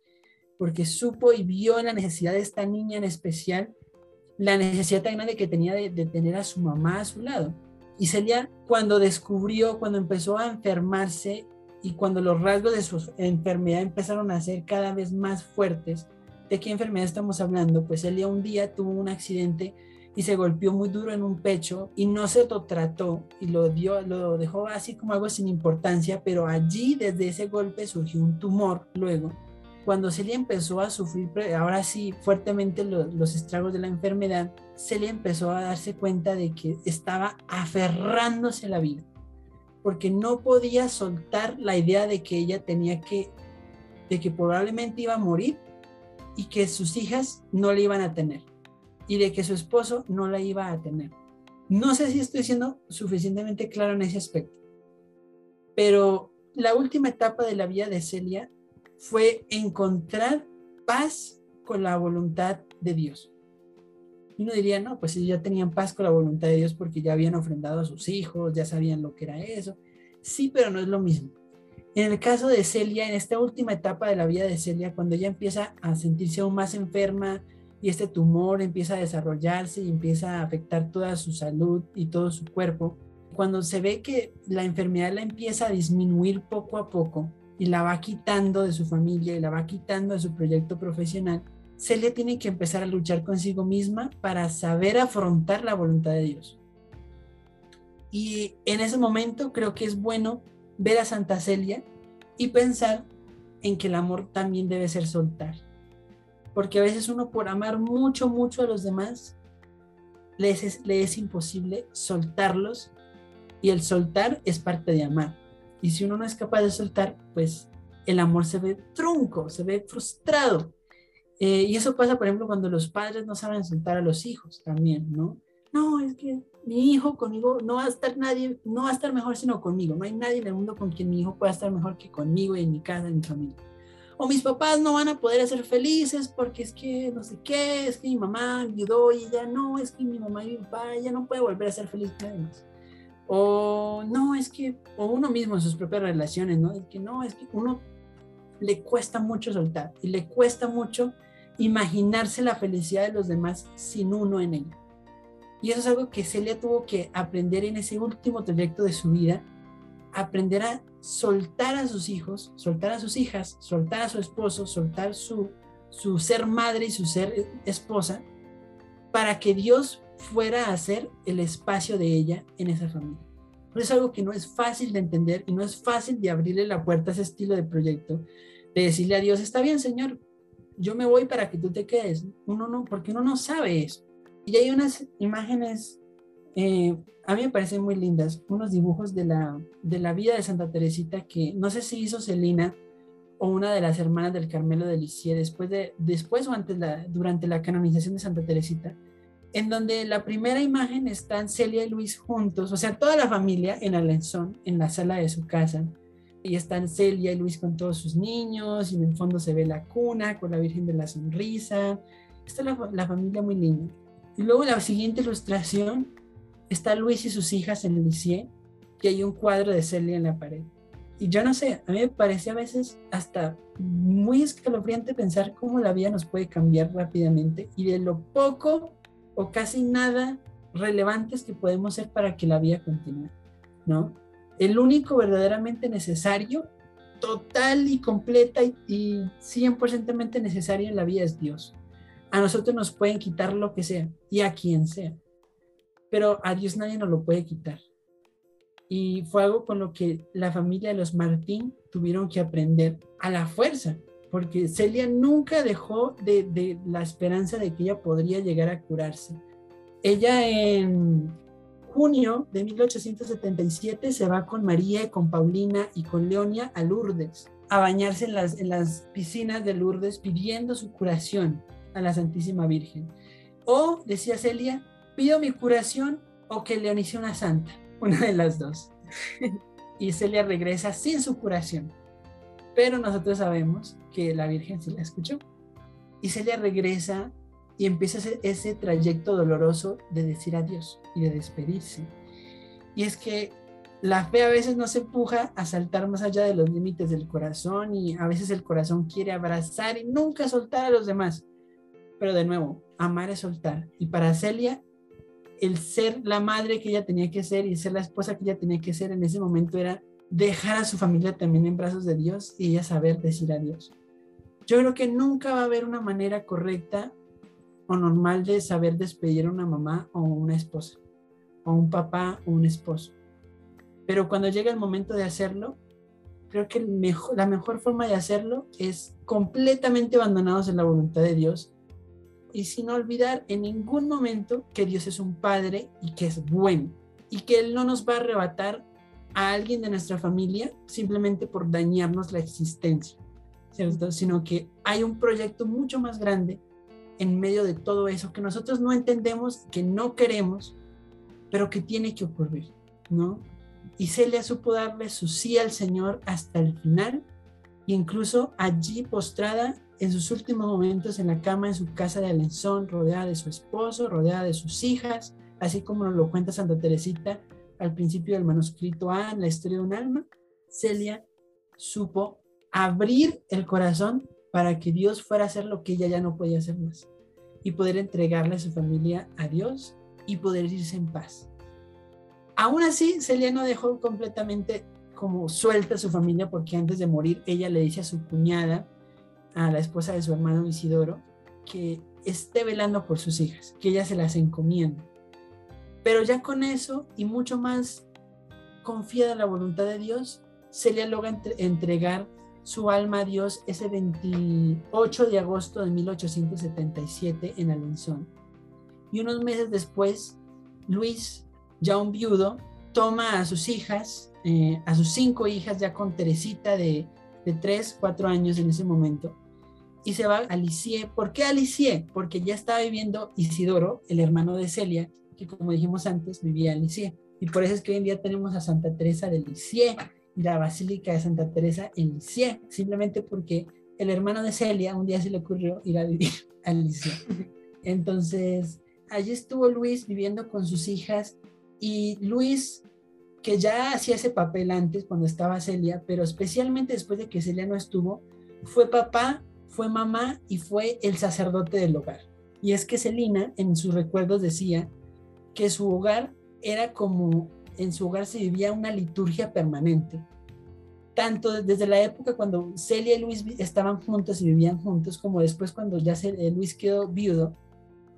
porque supo y vio la necesidad de esta niña en especial la necesidad tan grande que tenía de, tener a su mamá a su lado. Y Celia, cuando descubrió, cuando empezó a enfermarse y cuando los rasgos de su enfermedad empezaron a ser cada vez más fuertes, ¿de qué enfermedad estamos hablando? Pues Celia un día tuvo un accidente y se golpeó muy duro en un pecho y no se lo trató y lo dio, lo dejó así como algo sin importancia, pero allí desde ese golpe surgió un tumor luego. Cuando Celia empezó a sufrir, ahora sí, fuertemente los, estragos de la enfermedad, Celia empezó a darse cuenta de que estaba aferrándose a la vida, porque no podía soltar la idea de que ella tenía que, de que probablemente iba a morir y que sus hijas no la iban a tener y de que su esposo no la iba a tener. No sé si estoy siendo suficientemente claro en ese aspecto, pero la última etapa de la vida de Celia fue encontrar paz con la voluntad de Dios. Y uno diría, no, pues ya tenían paz con la voluntad de Dios porque ya habían ofrendado a sus hijos, ya sabían lo que era eso. Sí, pero no es lo mismo. En el caso de Celia, en esta última etapa de la vida de Celia, cuando ella empieza a sentirse aún más enferma y este tumor empieza a desarrollarse y empieza a afectar toda su salud y todo su cuerpo, cuando se ve que la enfermedad la empieza a disminuir poco a poco, y la va quitando de su familia y la va quitando de su proyecto profesional, Celia tiene que empezar a luchar consigo misma para saber afrontar la voluntad de Dios. Y en ese momento creo que es bueno ver a Santa Celia y pensar en que el amor también debe ser soltar. Porque a veces uno por amar mucho, mucho a los demás, le es, le es imposible soltarlos y el soltar es parte de amar. Y si uno no es capaz de soltar, pues el amor se ve trunco, se ve frustrado. Eh, y eso pasa, por ejemplo, cuando los padres no saben soltar a los hijos también, ¿no? No, es que mi hijo conmigo no va a estar nadie, no va a estar mejor sino conmigo. No hay nadie en el mundo con quien mi hijo pueda estar mejor que conmigo y en mi casa, en mi familia. O mis papás no van a poder ser felices porque es que no sé qué, es que mi mamá ayudó y ya no, es que mi mamá y mi papá ya no puede volver a ser feliz con O no, es que, o uno mismo en sus propias relaciones, ¿no? Es que no, es que uno le cuesta mucho soltar y le cuesta mucho imaginarse la felicidad de los demás sin uno en ella. Y eso es algo que Celia tuvo que aprender en ese último trayecto de su vida, aprender a soltar a sus hijos, soltar a sus hijas, soltar a su esposo, soltar su, su ser madre y su ser esposa, para que Dios fuera a ser el espacio de ella en esa familia. es algo que no es fácil de entender y no es fácil de abrirle la puerta a ese estilo de proyecto, de decirle a Dios, está bien, Señor, yo me voy para que tú te quedes. Uno no, porque uno no sabe eso. Y hay unas imágenes, eh, a mí me parecen muy lindas, unos dibujos de la, de la vida de Santa Teresita que no sé si hizo Celina o una de las hermanas del Carmelo de Lisieux después, de, después o antes la, durante la canonización de Santa Teresita, en donde la primera imagen están Celia y Luis juntos, o sea, toda la familia en Alençon, en la sala de su casa, y están Celia y Luis con todos sus niños, y en el fondo se ve la cuna con la Virgen de la Sonrisa. Está la, la familia muy linda. Y luego la siguiente ilustración está Luis y sus hijas en el Lisieux, y hay un cuadro de Celia en la pared. Y yo no sé, a mí me parece a veces hasta muy escalofriante pensar cómo la vida nos puede cambiar rápidamente y de lo poco o casi nada relevantes que podemos ser para que la vida continúe, ¿no? El único verdaderamente necesario, total y completa y, 100% necesario en la vida es Dios. A nosotros nos pueden quitar lo que sea y a quien sea, pero a Dios nadie nos lo puede quitar. Y fue algo con lo que la familia de los Martín tuvieron que aprender a la fuerza, porque Celia nunca dejó de, la esperanza de que ella podría llegar a curarse. Ella en junio de 1877 se va con María, con Paulina y con Leonia a Lourdes, a bañarse en las, en las piscinas de Lourdes pidiendo su curación a la Santísima Virgen. O, decía Celia, pido mi curación o que Leonice una santa, una de las dos. y Celia regresa sin su curación. Pero nosotros sabemos que la Virgen sí la escuchó. Y Celia regresa y empieza ese, trayecto doloroso de decir adiós y de despedirse. Y es que la fe a veces nos empuja a saltar más allá de los límites del corazón y a veces el corazón quiere abrazar y nunca soltar a los demás. Pero de nuevo, amar es soltar. Y para Celia, el ser la madre que ella tenía que ser y ser la esposa que ella tenía que ser en ese momento era dejar a su familia también en brazos de Dios y ella saber decir adiós. Yo creo que nunca va a haber una manera correcta o normal de saber despedir a una mamá o una esposa, o un papá o un esposo. Pero cuando llega el momento de hacerlo, creo que la mejor forma de hacerlo es completamente abandonados en la voluntad de Dios y sin olvidar en ningún momento que Dios es un Padre y que es bueno y que Él no nos va a arrebatar a alguien de nuestra familia simplemente por dañarnos la existencia, ¿cierto? Sino que hay un proyecto mucho más grande en medio de todo eso que nosotros no entendemos, que no queremos, pero que tiene que ocurrir, ¿no? Y Celia supo darle su sí al Señor hasta el final, incluso allí postrada en sus últimos momentos en la cama en su casa de Alençon, rodeada de su esposo, rodeada de sus hijas, así como nos lo cuenta Santa Teresita al principio del manuscrito A, la historia de un alma, Celia supo abrir el corazón para que Dios fuera a hacer lo que ella ya no podía hacer más y poder entregarle a su familia a Dios y poder irse en paz. Aún así, Celia no dejó completamente como suelta a su familia porque antes de morir ella le dice a su cuñada, a la esposa de su hermano Isidoro, que esté velando por sus hijas, que ella se las encomienda. Pero ya con eso y mucho más confiada en la voluntad de Dios, Celia logra entregar su alma a Dios ese 28 de agosto de 1877 en Alençon. Y unos meses después, Luis, ya un viudo, toma a sus hijas, eh, a sus cinco hijas, ya con Teresita de, de 3, 4 años en ese momento, y se va a Lisieux. ¿Por qué a? Porque ya estaba viviendo Isidoro, el hermano de Celia, que como dijimos antes, vivía en Lisieux. Y por eso es que hoy en día tenemos a Santa Teresa de Lisieux y la Basílica de Santa Teresa en Lisieux, simplemente porque el hermano de Celia un día se le ocurrió ir a vivir a Lisieux. Entonces, allí estuvo Luis viviendo con sus hijas y Luis que ya hacía ese papel antes cuando estaba Celia, pero especialmente después de que Celia no estuvo, fue papá, fue mamá y fue el sacerdote del hogar. Y es que Celina en sus recuerdos decía que su hogar era como en su hogar se vivía una liturgia permanente. Tanto desde la época cuando Celia y Luis estaban juntos y vivían juntos, como después cuando ya Luis quedó viudo,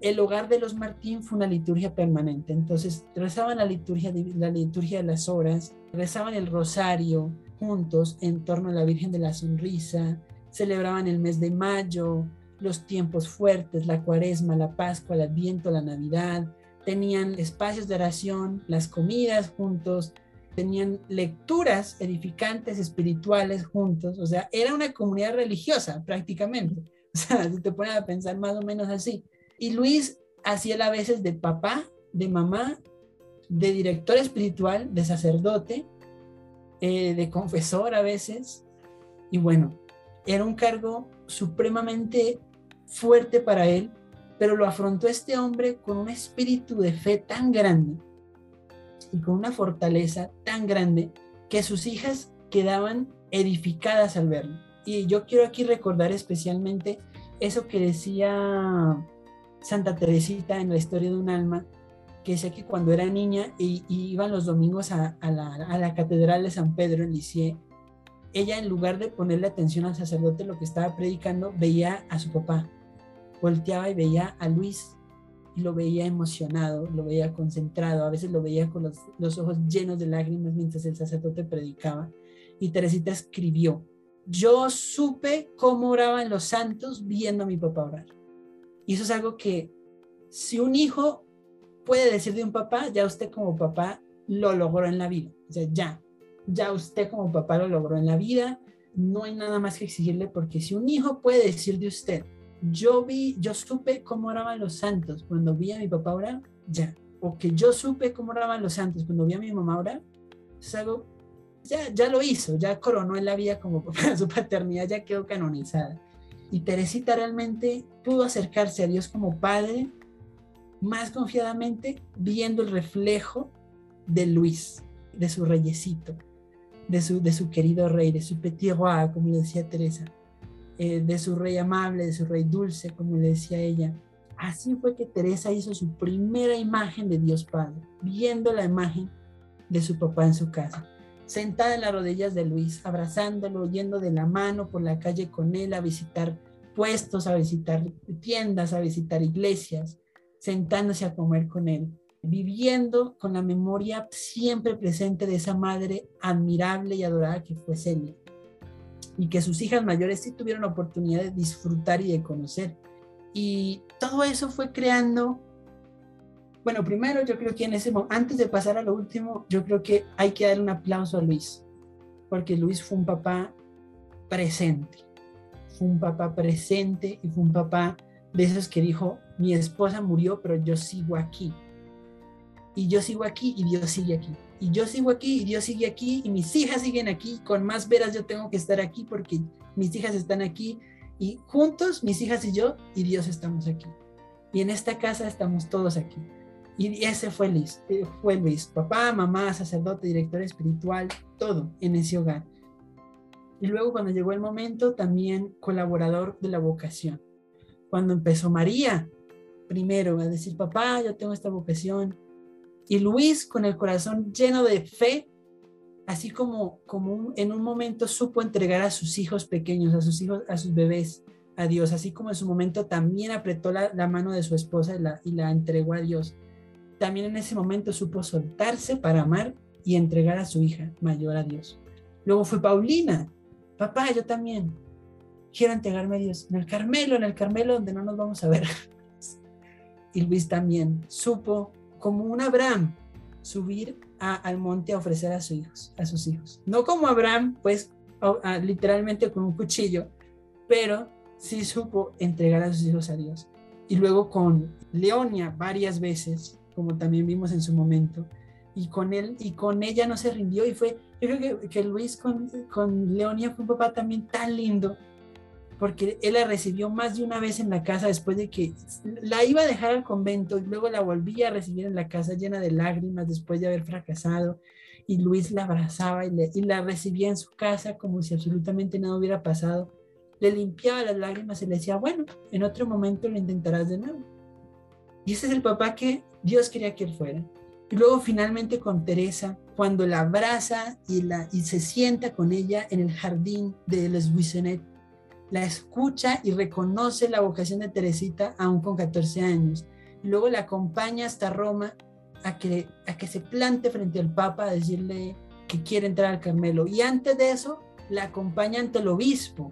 el hogar de los Martín fue una liturgia permanente. Entonces rezaban la liturgia, la liturgia de las horas, rezaban el rosario juntos en torno a la Virgen de la Sonrisa, celebraban el mes de mayo, los tiempos fuertes, la cuaresma, la Pascua, el Adviento, la Navidad, tenían espacios de oración, las comidas juntos, tenían lecturas edificantes espirituales juntos, o sea, era una comunidad religiosa prácticamente. O sea, si te pones a pensar más o menos así. Y Luis hacía a veces de papá, de mamá, de director espiritual, de sacerdote, eh, de confesor a veces. Y bueno, era un cargo supremamente fuerte para él, pero lo afrontó este hombre con un espíritu de fe tan grande y con una fortaleza tan grande que sus hijas quedaban edificadas al verlo. Y yo quiero aquí recordar especialmente eso que decía Santa Teresita en la historia de un alma, que decía que cuando era niña y, iban los domingos a, la, catedral de San Pedro en Lisieux, ella en lugar de ponerle atención al sacerdote lo que estaba predicando, veía a su papá, volteaba y veía a Luis y lo veía emocionado, lo veía concentrado, a veces lo veía con los, los ojos llenos de lágrimas mientras el sacerdote predicaba. Y Teresita escribió, yo supe cómo oraban los santos viendo a mi papá orar. Y eso es algo que si un hijo puede decir de un papá, ya usted como papá lo logró en la vida. O sea, ya, ya usted como papá lo logró en la vida. No hay nada más que exigirle porque si un hijo puede decir de usted, yo vi, yo supe cómo oraban los santos cuando vi a mi papá orar, ya. O que yo supe cómo oraban los santos cuando vi a mi mamá orar, es algo, ya, ya lo hizo, ya coronó en la vida como papá, su paternidad ya quedó canonizada. Y Teresita realmente pudo acercarse a Dios como padre más confiadamente viendo el reflejo de Luis, de su reyesito, de su, de su querido rey, de su petit roi, como le decía Teresa, eh, de su rey amable, de su rey dulce, como le decía ella. Así fue que Teresa hizo su primera imagen de Dios Padre, viendo la imagen de su papá en su casa sentada en las rodillas de Luis, abrazándolo, yendo de la mano por la calle con él a visitar puestos, a visitar tiendas, a visitar iglesias, sentándose a comer con él, viviendo con la memoria siempre presente de esa madre admirable y adorada que fue Celia, y que sus hijas mayores sí tuvieron oportunidad de disfrutar y de conocer. Y todo eso fue creando bueno, primero yo creo que en ese momento, antes de pasar a lo último, yo creo que hay que darle un aplauso a Luis, porque Luis fue un papá presente, fue un papá presente y fue un papá de esos que dijo, mi esposa murió, pero yo sigo aquí. Y yo sigo aquí y Dios sigue aquí. Y yo sigo aquí y Dios sigue aquí y mis hijas siguen aquí. Con más veras yo tengo que estar aquí porque mis hijas están aquí y juntos, mis hijas y yo y Dios estamos aquí. Y en esta casa estamos todos aquí. Y ese fue Luis, eh, fue Luis, papá, mamá, sacerdote, director espiritual, todo en ese hogar. Y luego cuando llegó el momento, también colaborador de la vocación. Cuando empezó María, primero a decir, papá, yo tengo esta vocación. Y Luis, con el corazón lleno de fe, así como, como en un momento supo entregar a sus hijos pequeños, a sus hijos, a sus bebés, a Dios, así como en su momento también apretó la, mano de su esposa y la, y la entregó a Dios también en ese momento supo soltarse para amar y entregar a su hija mayor a Dios. Luego fue Paulina, papá, yo también quiero entregarme a Dios en el Carmelo, en el Carmelo donde no nos vamos a ver. Y Luis también supo, como un Abraham, subir al monte a ofrecer a, sus hijos, a sus hijos. No como Abraham, pues literalmente con un cuchillo, pero sí supo entregar a sus hijos a Dios. Y luego con Leonia varias veces como también vimos en su momento, y con él y con ella no se rindió y fue, yo creo que, que Luis con, con Leonia fue un papá también tan lindo, porque él la recibió más de una vez en la casa después de que la iba a dejar al convento y luego la volvía a recibir en la casa llena de lágrimas después de haber fracasado y Luis la abrazaba y, la recibía en su casa como si absolutamente nada hubiera pasado. Le limpiaba las lágrimas y le decía, bueno, en otro momento lo intentarás de nuevo. Y ese es el papá que Dios quería que él fuera. Y luego finalmente con Teresa, cuando la abraza y, la, y se sienta con ella en el jardín de Les Buissonets, la escucha y reconoce la vocación de Teresita aún con 14 años. Luego la acompaña hasta Roma a que, a que se plante frente al Papa a decirle que quiere entrar al Carmelo. Y antes de eso, la acompaña ante el obispo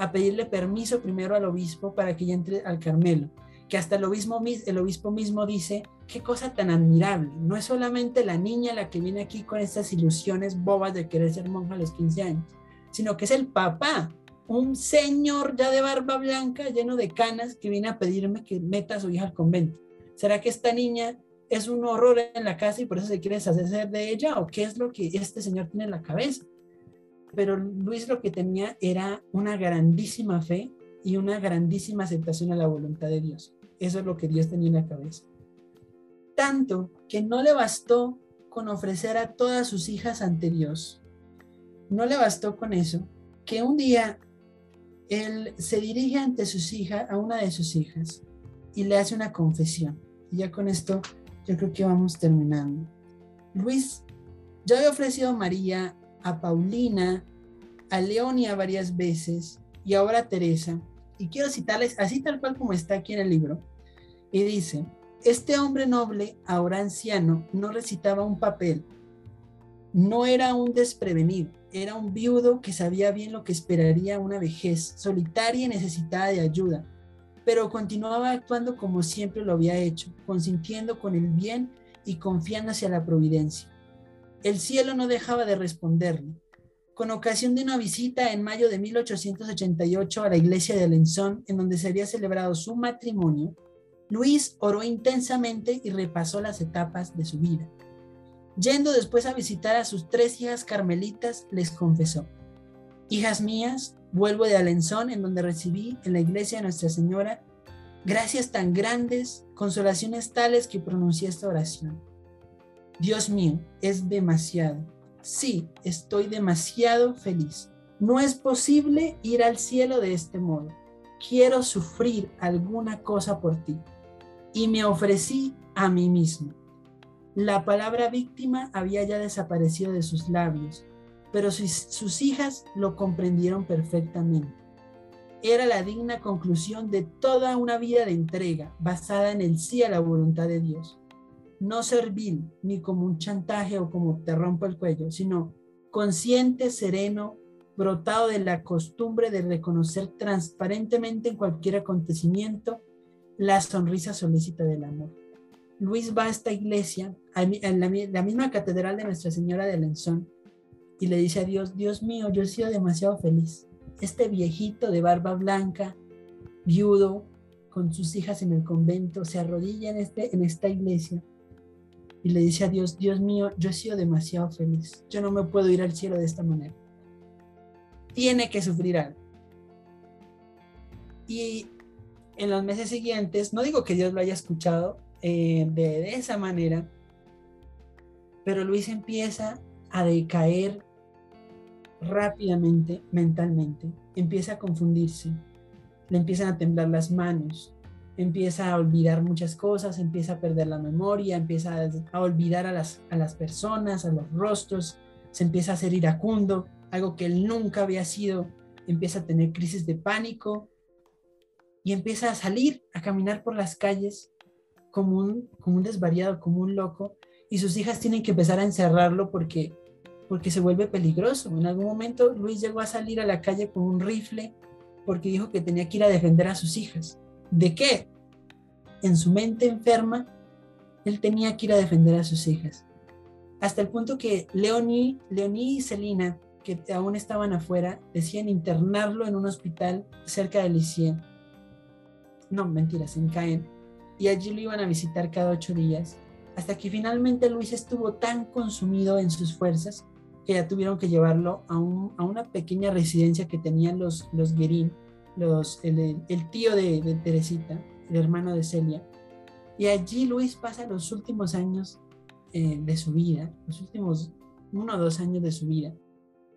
a pedirle permiso primero al obispo para que ella entre al Carmelo. Que hasta el obispo, el obispo mismo dice, qué cosa tan admirable. No es solamente la niña la que viene aquí con estas ilusiones bobas de querer ser monja a los 15 años, sino que es el papá, un señor ya de barba blanca, lleno de canas, que viene a pedirme que meta a su hija al convento. ¿Será que esta niña es un horror en la casa y por eso se quiere deshacer de ella o qué es lo que este señor tiene en la cabeza. Pero Luis lo que tenía era una grandísima fe y una grandísima aceptación a la voluntad de Dios. Eso es lo que Dios tenía en la cabeza. Tanto que no le bastó con ofrecer a todas sus hijas ante Dios. No le bastó con eso, que un día él se dirige ante sus hijas, a una de sus hijas, y le hace una confesión. Y ya con esto yo creo que vamos terminando. Luis, yo había ofrecido a María, a Paulina, a Leonia varias veces y ahora a Teresa. Y quiero citarles así tal cual como está aquí en el libro. Y dice, este hombre noble, ahora anciano, no recitaba un papel. No era un desprevenido, era un viudo que sabía bien lo que esperaría una vejez, solitaria y necesitada de ayuda pero continuaba actuando como siempre lo había hecho, consintiendo con el bien y confiando hacia la providencia. El cielo no dejaba de responderle. Con ocasión de una visita en mayo de 1888 a la iglesia de Alençon, en donde se había celebrado su matrimonio, Luis oró intensamente y repasó las etapas de su vida. Yendo después a visitar a sus tres hijas carmelitas, les confesó, Hijas mías, Vuelvo de Alençon, en donde recibí en la iglesia de Nuestra Señora gracias tan grandes, consolaciones tales que pronuncié esta oración. Dios mío, es demasiado. Sí, estoy demasiado feliz. No es posible ir al cielo de este modo. Quiero sufrir alguna cosa por ti. Y me ofrecí a mí mismo. La palabra víctima había ya desaparecido de sus labios pero sus, hijas lo comprendieron perfectamente. Era la digna conclusión de toda una vida de entrega basada en el sí a la voluntad de Dios. No servil ni como un chantaje o como te rompo el cuello, sino consciente, sereno, brotado de la costumbre de reconocer transparentemente en cualquier acontecimiento la sonrisa solícita del amor. Luis va a esta iglesia, en la, misma catedral de Nuestra Señora de Lenzón, y le dice a Dios, Dios mío, yo he sido demasiado feliz. Este viejito de barba blanca, viudo, con sus hijas en el convento, se arrodilla en, este, en esta iglesia y le dice a Dios, Dios mío, yo he sido demasiado feliz. Yo no me puedo ir al cielo de esta manera. Tiene que sufrir algo. Y en los meses siguientes, no digo que Dios lo haya escuchado eh, de, esa manera, pero Luis empieza a decaer rápidamente mentalmente, empieza a confundirse, le empiezan a temblar las manos, empieza a olvidar muchas cosas, empieza a perder la memoria, empieza a, olvidar a las, a las personas, a los rostros, se empieza a hacer iracundo, algo que él nunca había sido, empieza a tener crisis de pánico y empieza a salir, a caminar por las calles como un, como un desvariado, como un loco, y sus hijas tienen que empezar a encerrarlo porque porque se vuelve peligroso. En algún momento Luis llegó a salir a la calle con un rifle porque dijo que tenía que ir a defender a sus hijas. ¿De qué? En su mente enferma, él tenía que ir a defender a sus hijas. Hasta el punto que Leonie, Leonie y Celina, que aún estaban afuera, decían internarlo en un hospital cerca de Licien. No, mentiras, en Caen. Y allí lo iban a visitar cada ocho días. Hasta que finalmente Luis estuvo tan consumido en sus fuerzas que ya tuvieron que llevarlo a, una pequeña residencia que tenían los, los Guerín, los, el, tío de, Teresita, el hermano de Celia. Y allí Luis pasa los últimos años eh, de su vida, los últimos uno o dos años de su vida.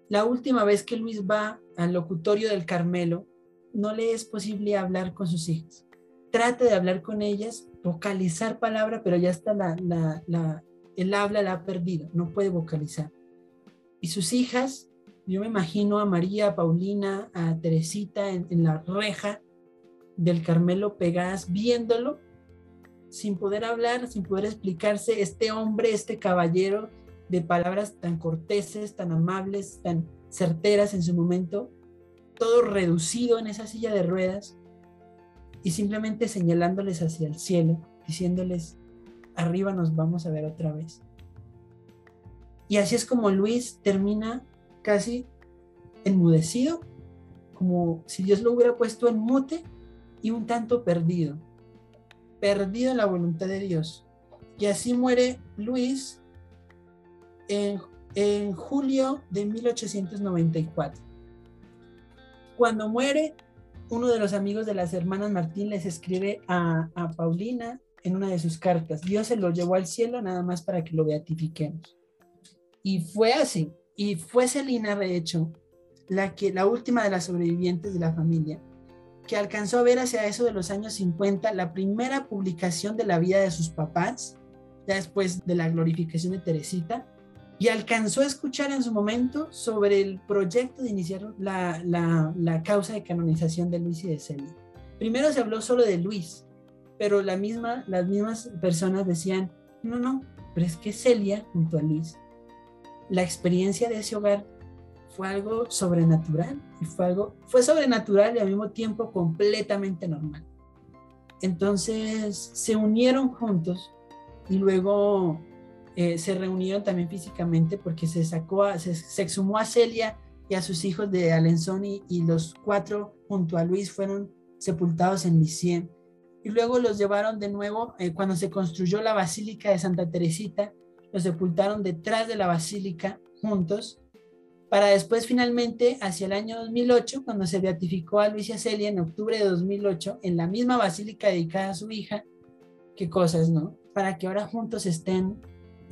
La última vez que Luis va al locutorio del Carmelo, no le es posible hablar con sus hijas. Trata de hablar con ellas, vocalizar palabra, pero ya está la, la, el habla la ha perdido, no puede vocalizar. Y sus hijas, yo me imagino a María, a Paulina, a Teresita en, en la reja del Carmelo pegadas, viéndolo, sin poder hablar, sin poder explicarse, este hombre, este caballero de palabras tan corteses, tan amables, tan certeras en su momento, todo reducido en esa silla de ruedas y simplemente señalándoles hacia el cielo, diciéndoles, arriba nos vamos a ver otra vez. Y así es como Luis termina casi enmudecido, como si Dios lo hubiera puesto en mute y un tanto perdido, perdido en la voluntad de Dios. Y así muere Luis en, julio de 1894. Cuando muere, uno de los amigos de las hermanas Martín les escribe a, Paulina en una de sus cartas, Dios se lo llevó al cielo nada más para que lo beatifiquemos. Y fue así, y fue Celina, de hecho, la, que, la última de las sobrevivientes de la familia, que alcanzó a ver hacia eso de los años 50 la primera publicación de la vida de sus papás, ya después de la glorificación de Teresita, y alcanzó a escuchar en su momento sobre el proyecto de iniciar la, la, causa de canonización de Luis y de Celia. Primero se habló solo de Luis, pero la misma, las mismas personas decían, no, no, pero es que Celia junto a Luis, la experiencia de ese hogar fue algo sobrenatural y fue algo, fue sobrenatural y al mismo tiempo completamente normal. Entonces se unieron juntos y luego eh, se reunieron también físicamente porque se sacó, a, se, exhumó a Celia y a sus hijos de Alenzón y, los cuatro junto a Luis fueron sepultados en Lisieux. Y luego los llevaron de nuevo, eh, cuando se construyó la Basílica de Santa Teresita, los sepultaron detrás de la Basílica juntos, para después finalmente, hacia el año 2008, cuando se beatificó a Luis y a Celia en octubre de 2008, en la misma basílica dedicada a su hija, qué cosas, ¿no? Para que ahora juntos estén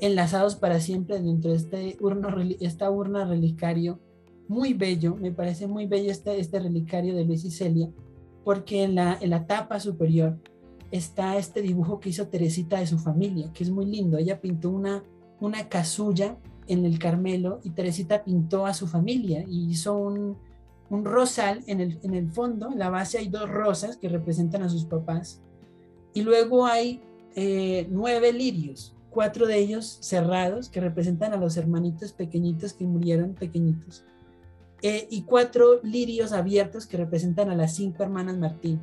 enlazados para siempre dentro de este urno, esta urna relicario muy bello, me parece muy bello este, este relicario de Luis y Celia, porque en la, en la tapa superior está este dibujo que hizo Teresita de su familia, que es muy lindo. Ella pintó una, una casulla en el Carmelo y Teresita pintó a su familia y hizo un, un rosal en el, en el fondo, en la base hay dos rosas que representan a sus papás. Y luego hay eh, nueve lirios, cuatro de ellos cerrados que representan a los hermanitos pequeñitos que murieron pequeñitos, eh, y cuatro lirios abiertos que representan a las cinco hermanas Martín.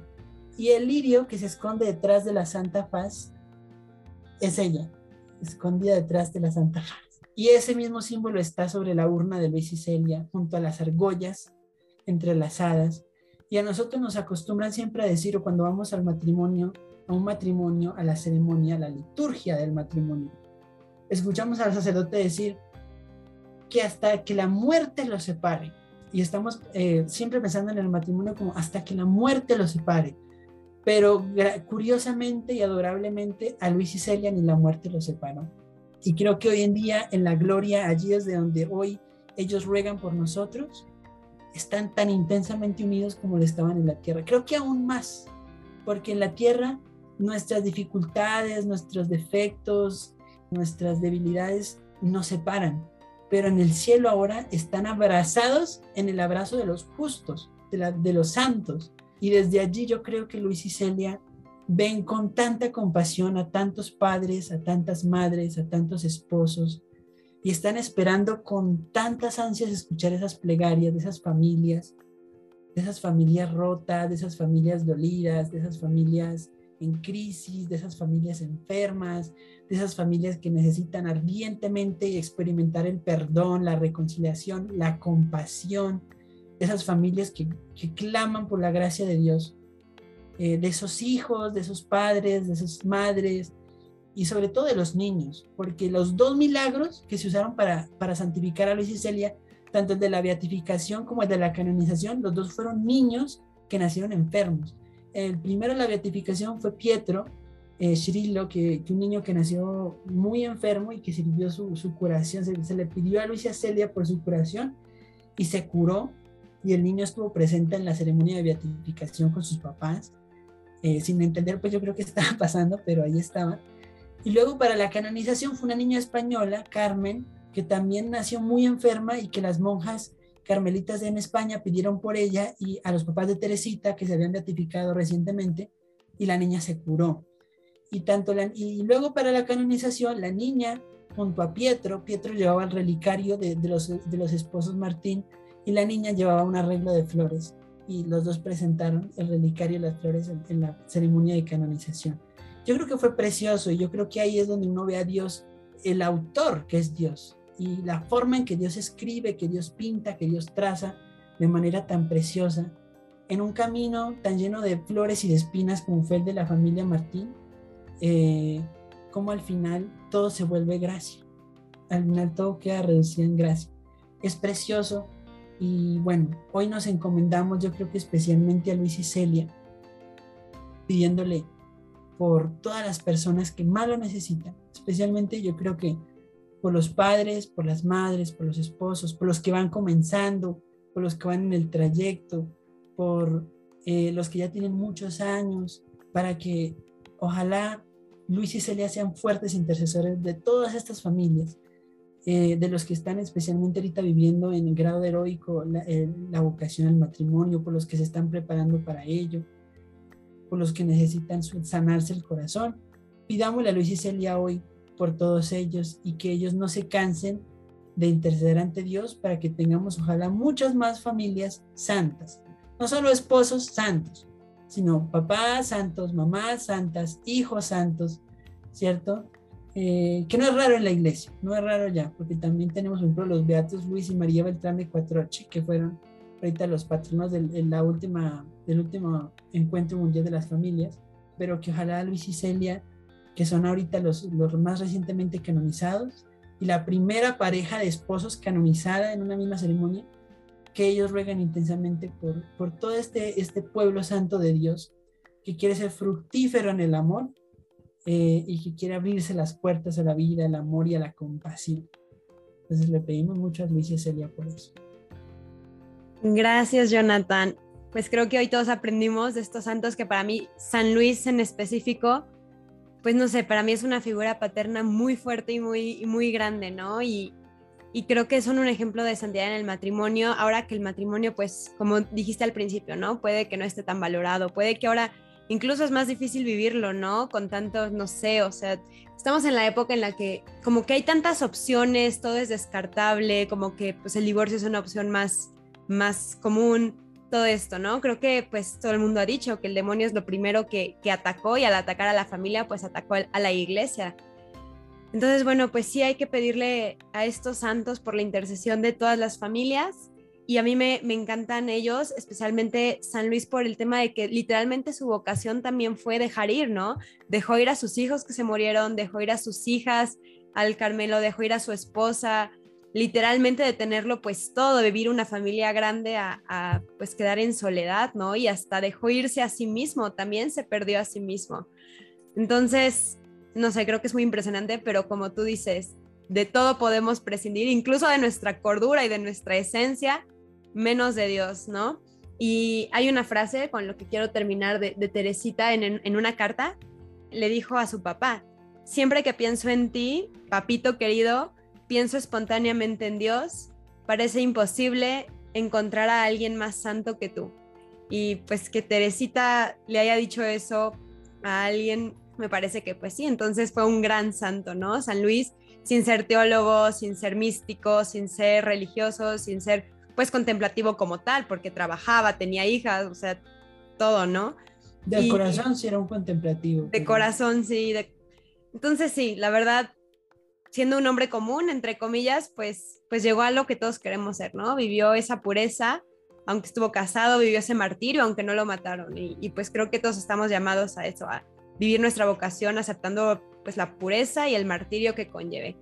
Y el lirio que se esconde detrás de la Santa Faz es ella, escondida detrás de la Santa Faz. Y ese mismo símbolo está sobre la urna de Luis y Celia, junto a las argollas entrelazadas. Y a nosotros nos acostumbran siempre a decir, cuando vamos al matrimonio, a un matrimonio, a la ceremonia, a la liturgia del matrimonio. Escuchamos al sacerdote decir que hasta que la muerte los separe, y estamos eh, siempre pensando en el matrimonio como hasta que la muerte los separe, pero curiosamente y adorablemente a Luis y Celia ni la muerte los separó. Y creo que hoy en día en la gloria, allí desde donde hoy ellos ruegan por nosotros, están tan intensamente unidos como lo estaban en la tierra. Creo que aún más, porque en la tierra nuestras dificultades, nuestros defectos, nuestras debilidades nos separan, pero en el cielo ahora están abrazados en el abrazo de los justos, de, los santos. Y desde allí yo creo que Luis y Celia ven con tanta compasión a tantos padres, a tantas madres, a tantos esposos, y están esperando con tantas ansias escuchar esas plegarias de esas familias, de esas familias rotas, de esas familias dolidas, de esas familias en crisis, de esas familias enfermas, de esas familias que necesitan ardientemente experimentar el perdón, la reconciliación, la compasión, de esas familias que, claman por la gracia de Dios, eh, de esos hijos, de esos padres, de esas madres y sobre todo de los niños, porque los dos milagros que se usaron para, para santificar a Luis y Celia, tanto el de la beatificación como el de la canonización, los dos fueron niños que nacieron enfermos el primero en la beatificación fue Pietro, eh, que, un niño que nació muy enfermo y que sirvió su, curación, se, le pidió a Luisa Celia por su curación y se curó. Y el niño estuvo presente en la ceremonia de beatificación con sus papás, eh, sin entender pues yo creo que estaba pasando, pero ahí estaba. Y luego para la canonización fue una niña española, Carmen, que también nació muy enferma y que las monjas carmelitas en España pidieron por ella y a los papás de Teresita, que se habían beatificado recientemente, y la niña se curó. Y, tanto la, y luego para la canonización, la niña junto a Pietro, Pietro llevaba el relicario de, los, de los esposos Martín y la niña llevaba un arreglo de flores y los dos presentaron el relicario y las flores en, la ceremonia de canonización. Yo creo que fue precioso y yo creo que ahí es donde uno ve a Dios, el autor que es Dios y la forma en que Dios escribe, que Dios pinta, que Dios traza de manera tan preciosa en un camino tan lleno de flores y de espinas como fue el de la familia Martín, eh, como al final todo se vuelve gracia. Al final todo queda reducido en gracia. Es precioso y bueno, hoy nos encomendamos yo creo que especialmente a Luis y Celia, pidiéndole por todas las personas que más lo necesitan, especialmente yo creo que por los padres, por las madres, por los esposos, por los que van comenzando, por los que van en el trayecto, por eh, los que ya tienen muchos años, para que ojalá Luis y Celia sean fuertes intercesores de todas estas familias, eh, de los que están especialmente ahorita viviendo en el grado heroico la, la, vocación al matrimonio, por los que se están preparando para ello, por los que necesitan sanarse el corazón. Pidámosle a Luis y Celia hoy por todos ellos y que ellos no se cansen de interceder ante Dios para que tengamos ojalá muchas más familias santas, no solo esposos santos, sino papás santos, mamás santas, hijos santos, ¿cierto? Eh, que no es raro en la iglesia, no es raro ya, porque también tenemos, por ejemplo, los beatos Luis y María Beltrán de Cuatroche, que fueron ahorita los patronos del, la última, del último encuentro mundial de las familias, pero que ojalá Luis y Celia, que son ahorita los, los más recientemente canonizados, y la primera pareja de esposos canonizada en una misma ceremonia, que ellos ruegan intensamente por, por todo este, este pueblo santo de Dios que quiere ser fructífero en el amor eh, y que quiere abrirse las puertas a la vida, al amor y a la compasión. Entonces le pedimos Luis y Celia por eso. Gracias, Jonathan. Pues creo que hoy todos aprendimos de estos santos que para mí, San Luis en específico, pues no sé, para mí es una figura paterna muy fuerte y muy, muy grande, ¿no? Y, y creo que son un ejemplo de santidad en el matrimonio, ahora que el matrimonio, pues como dijiste al principio, ¿no? Puede que no esté tan valorado, puede que ahora incluso es más difícil vivirlo, ¿no? Con tantos, no sé, o sea, estamos en la época en la que como que hay tantas opciones, todo es descartable, como que pues el divorcio es una opción más, más común, todo esto, ¿no? Creo que pues todo el mundo ha dicho que el demonio es lo primero que, que atacó y al atacar a la familia pues atacó a la iglesia. Entonces, bueno, pues sí hay que pedirle a estos santos por la intercesión de todas las familias y a mí me, me, encantan ellos, especialmente San Luis por el tema de que literalmente su vocación también fue dejar ir, ¿no? Dejó ir a sus hijos que se murieron, dejó ir a sus hijas, al Carmelo, dejó ir a su esposa, literalmente de tenerlo pues todo, de vivir una familia grande a, pues quedar en soledad, ¿no? Y hasta dejó irse a sí mismo, también se perdió a sí mismo. Entonces, no sé, creo que es muy impresionante, pero como tú dices, de todo podemos prescindir, incluso de nuestra cordura y de nuestra esencia, menos de Dios, ¿no? Y hay una frase con lo que quiero terminar de, Teresita en, en una carta, le dijo a su papá, siempre que pienso en ti, papito querido, pienso espontáneamente en Dios, parece imposible encontrar a alguien más santo que tú. Y pues que Teresita le haya dicho eso a alguien me parece que pues sí, entonces fue un gran santo, ¿no? San Luis, sin ser teólogo, sin ser místico, sin ser religioso, sin ser pues contemplativo como tal, porque trabajaba, tenía hijas, o sea, todo, ¿no? De corazón sí era un contemplativo. De corazón sí, entonces sí, la verdad, siendo un hombre común, entre comillas, pues, pues llegó a lo que todos queremos ser, ¿no? Vivió esa pureza, aunque estuvo casado, vivió ese martirio, aunque no lo mataron. Y, pues creo que todos estamos llamados a eso, a, vivir nuestra vocación aceptando pues la pureza y el martirio que conlleve.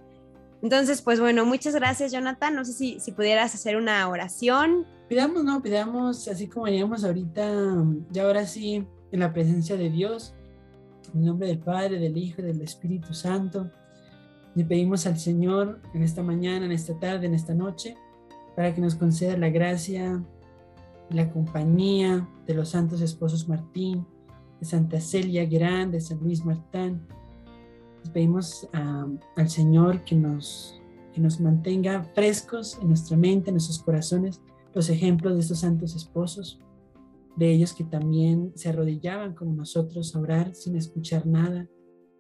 Entonces, pues bueno, muchas gracias Jonathan. No sé si, si pudieras hacer una oración. Pidamos, no, pidamos así como veníamos ahorita, ya ahora sí, en la presencia de Dios. En nombre del Padre, del Hijo y del Espíritu Santo, le pedimos al Señor en esta mañana, en esta tarde, en esta noche, para que nos conceda la gracia la compañía de los santos esposos Martín, de Santa Celia Gran, de San Luis Martán. Le pedimos al Señor que nos, que nos mantenga frescos en nuestra mente, en nuestros corazones, los ejemplos de estos santos esposos de ellos que también se arrodillaban como nosotros a orar sin escuchar nada,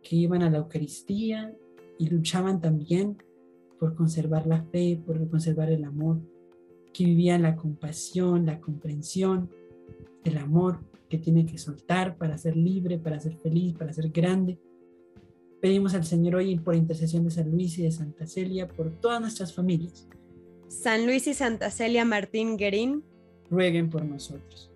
que iban a la Eucaristía y luchaban también por conservar la fe, por conservar el amor, que vivían la compasión, la comprensión, el amor que tiene que soltar para ser libre, para ser feliz, para ser grande. Pedimos al Señor hoy por intercesión de San Luis y de Santa Celia por todas nuestras familias. San Luis y Santa Celia Martín Guerín, rueguen por nosotros.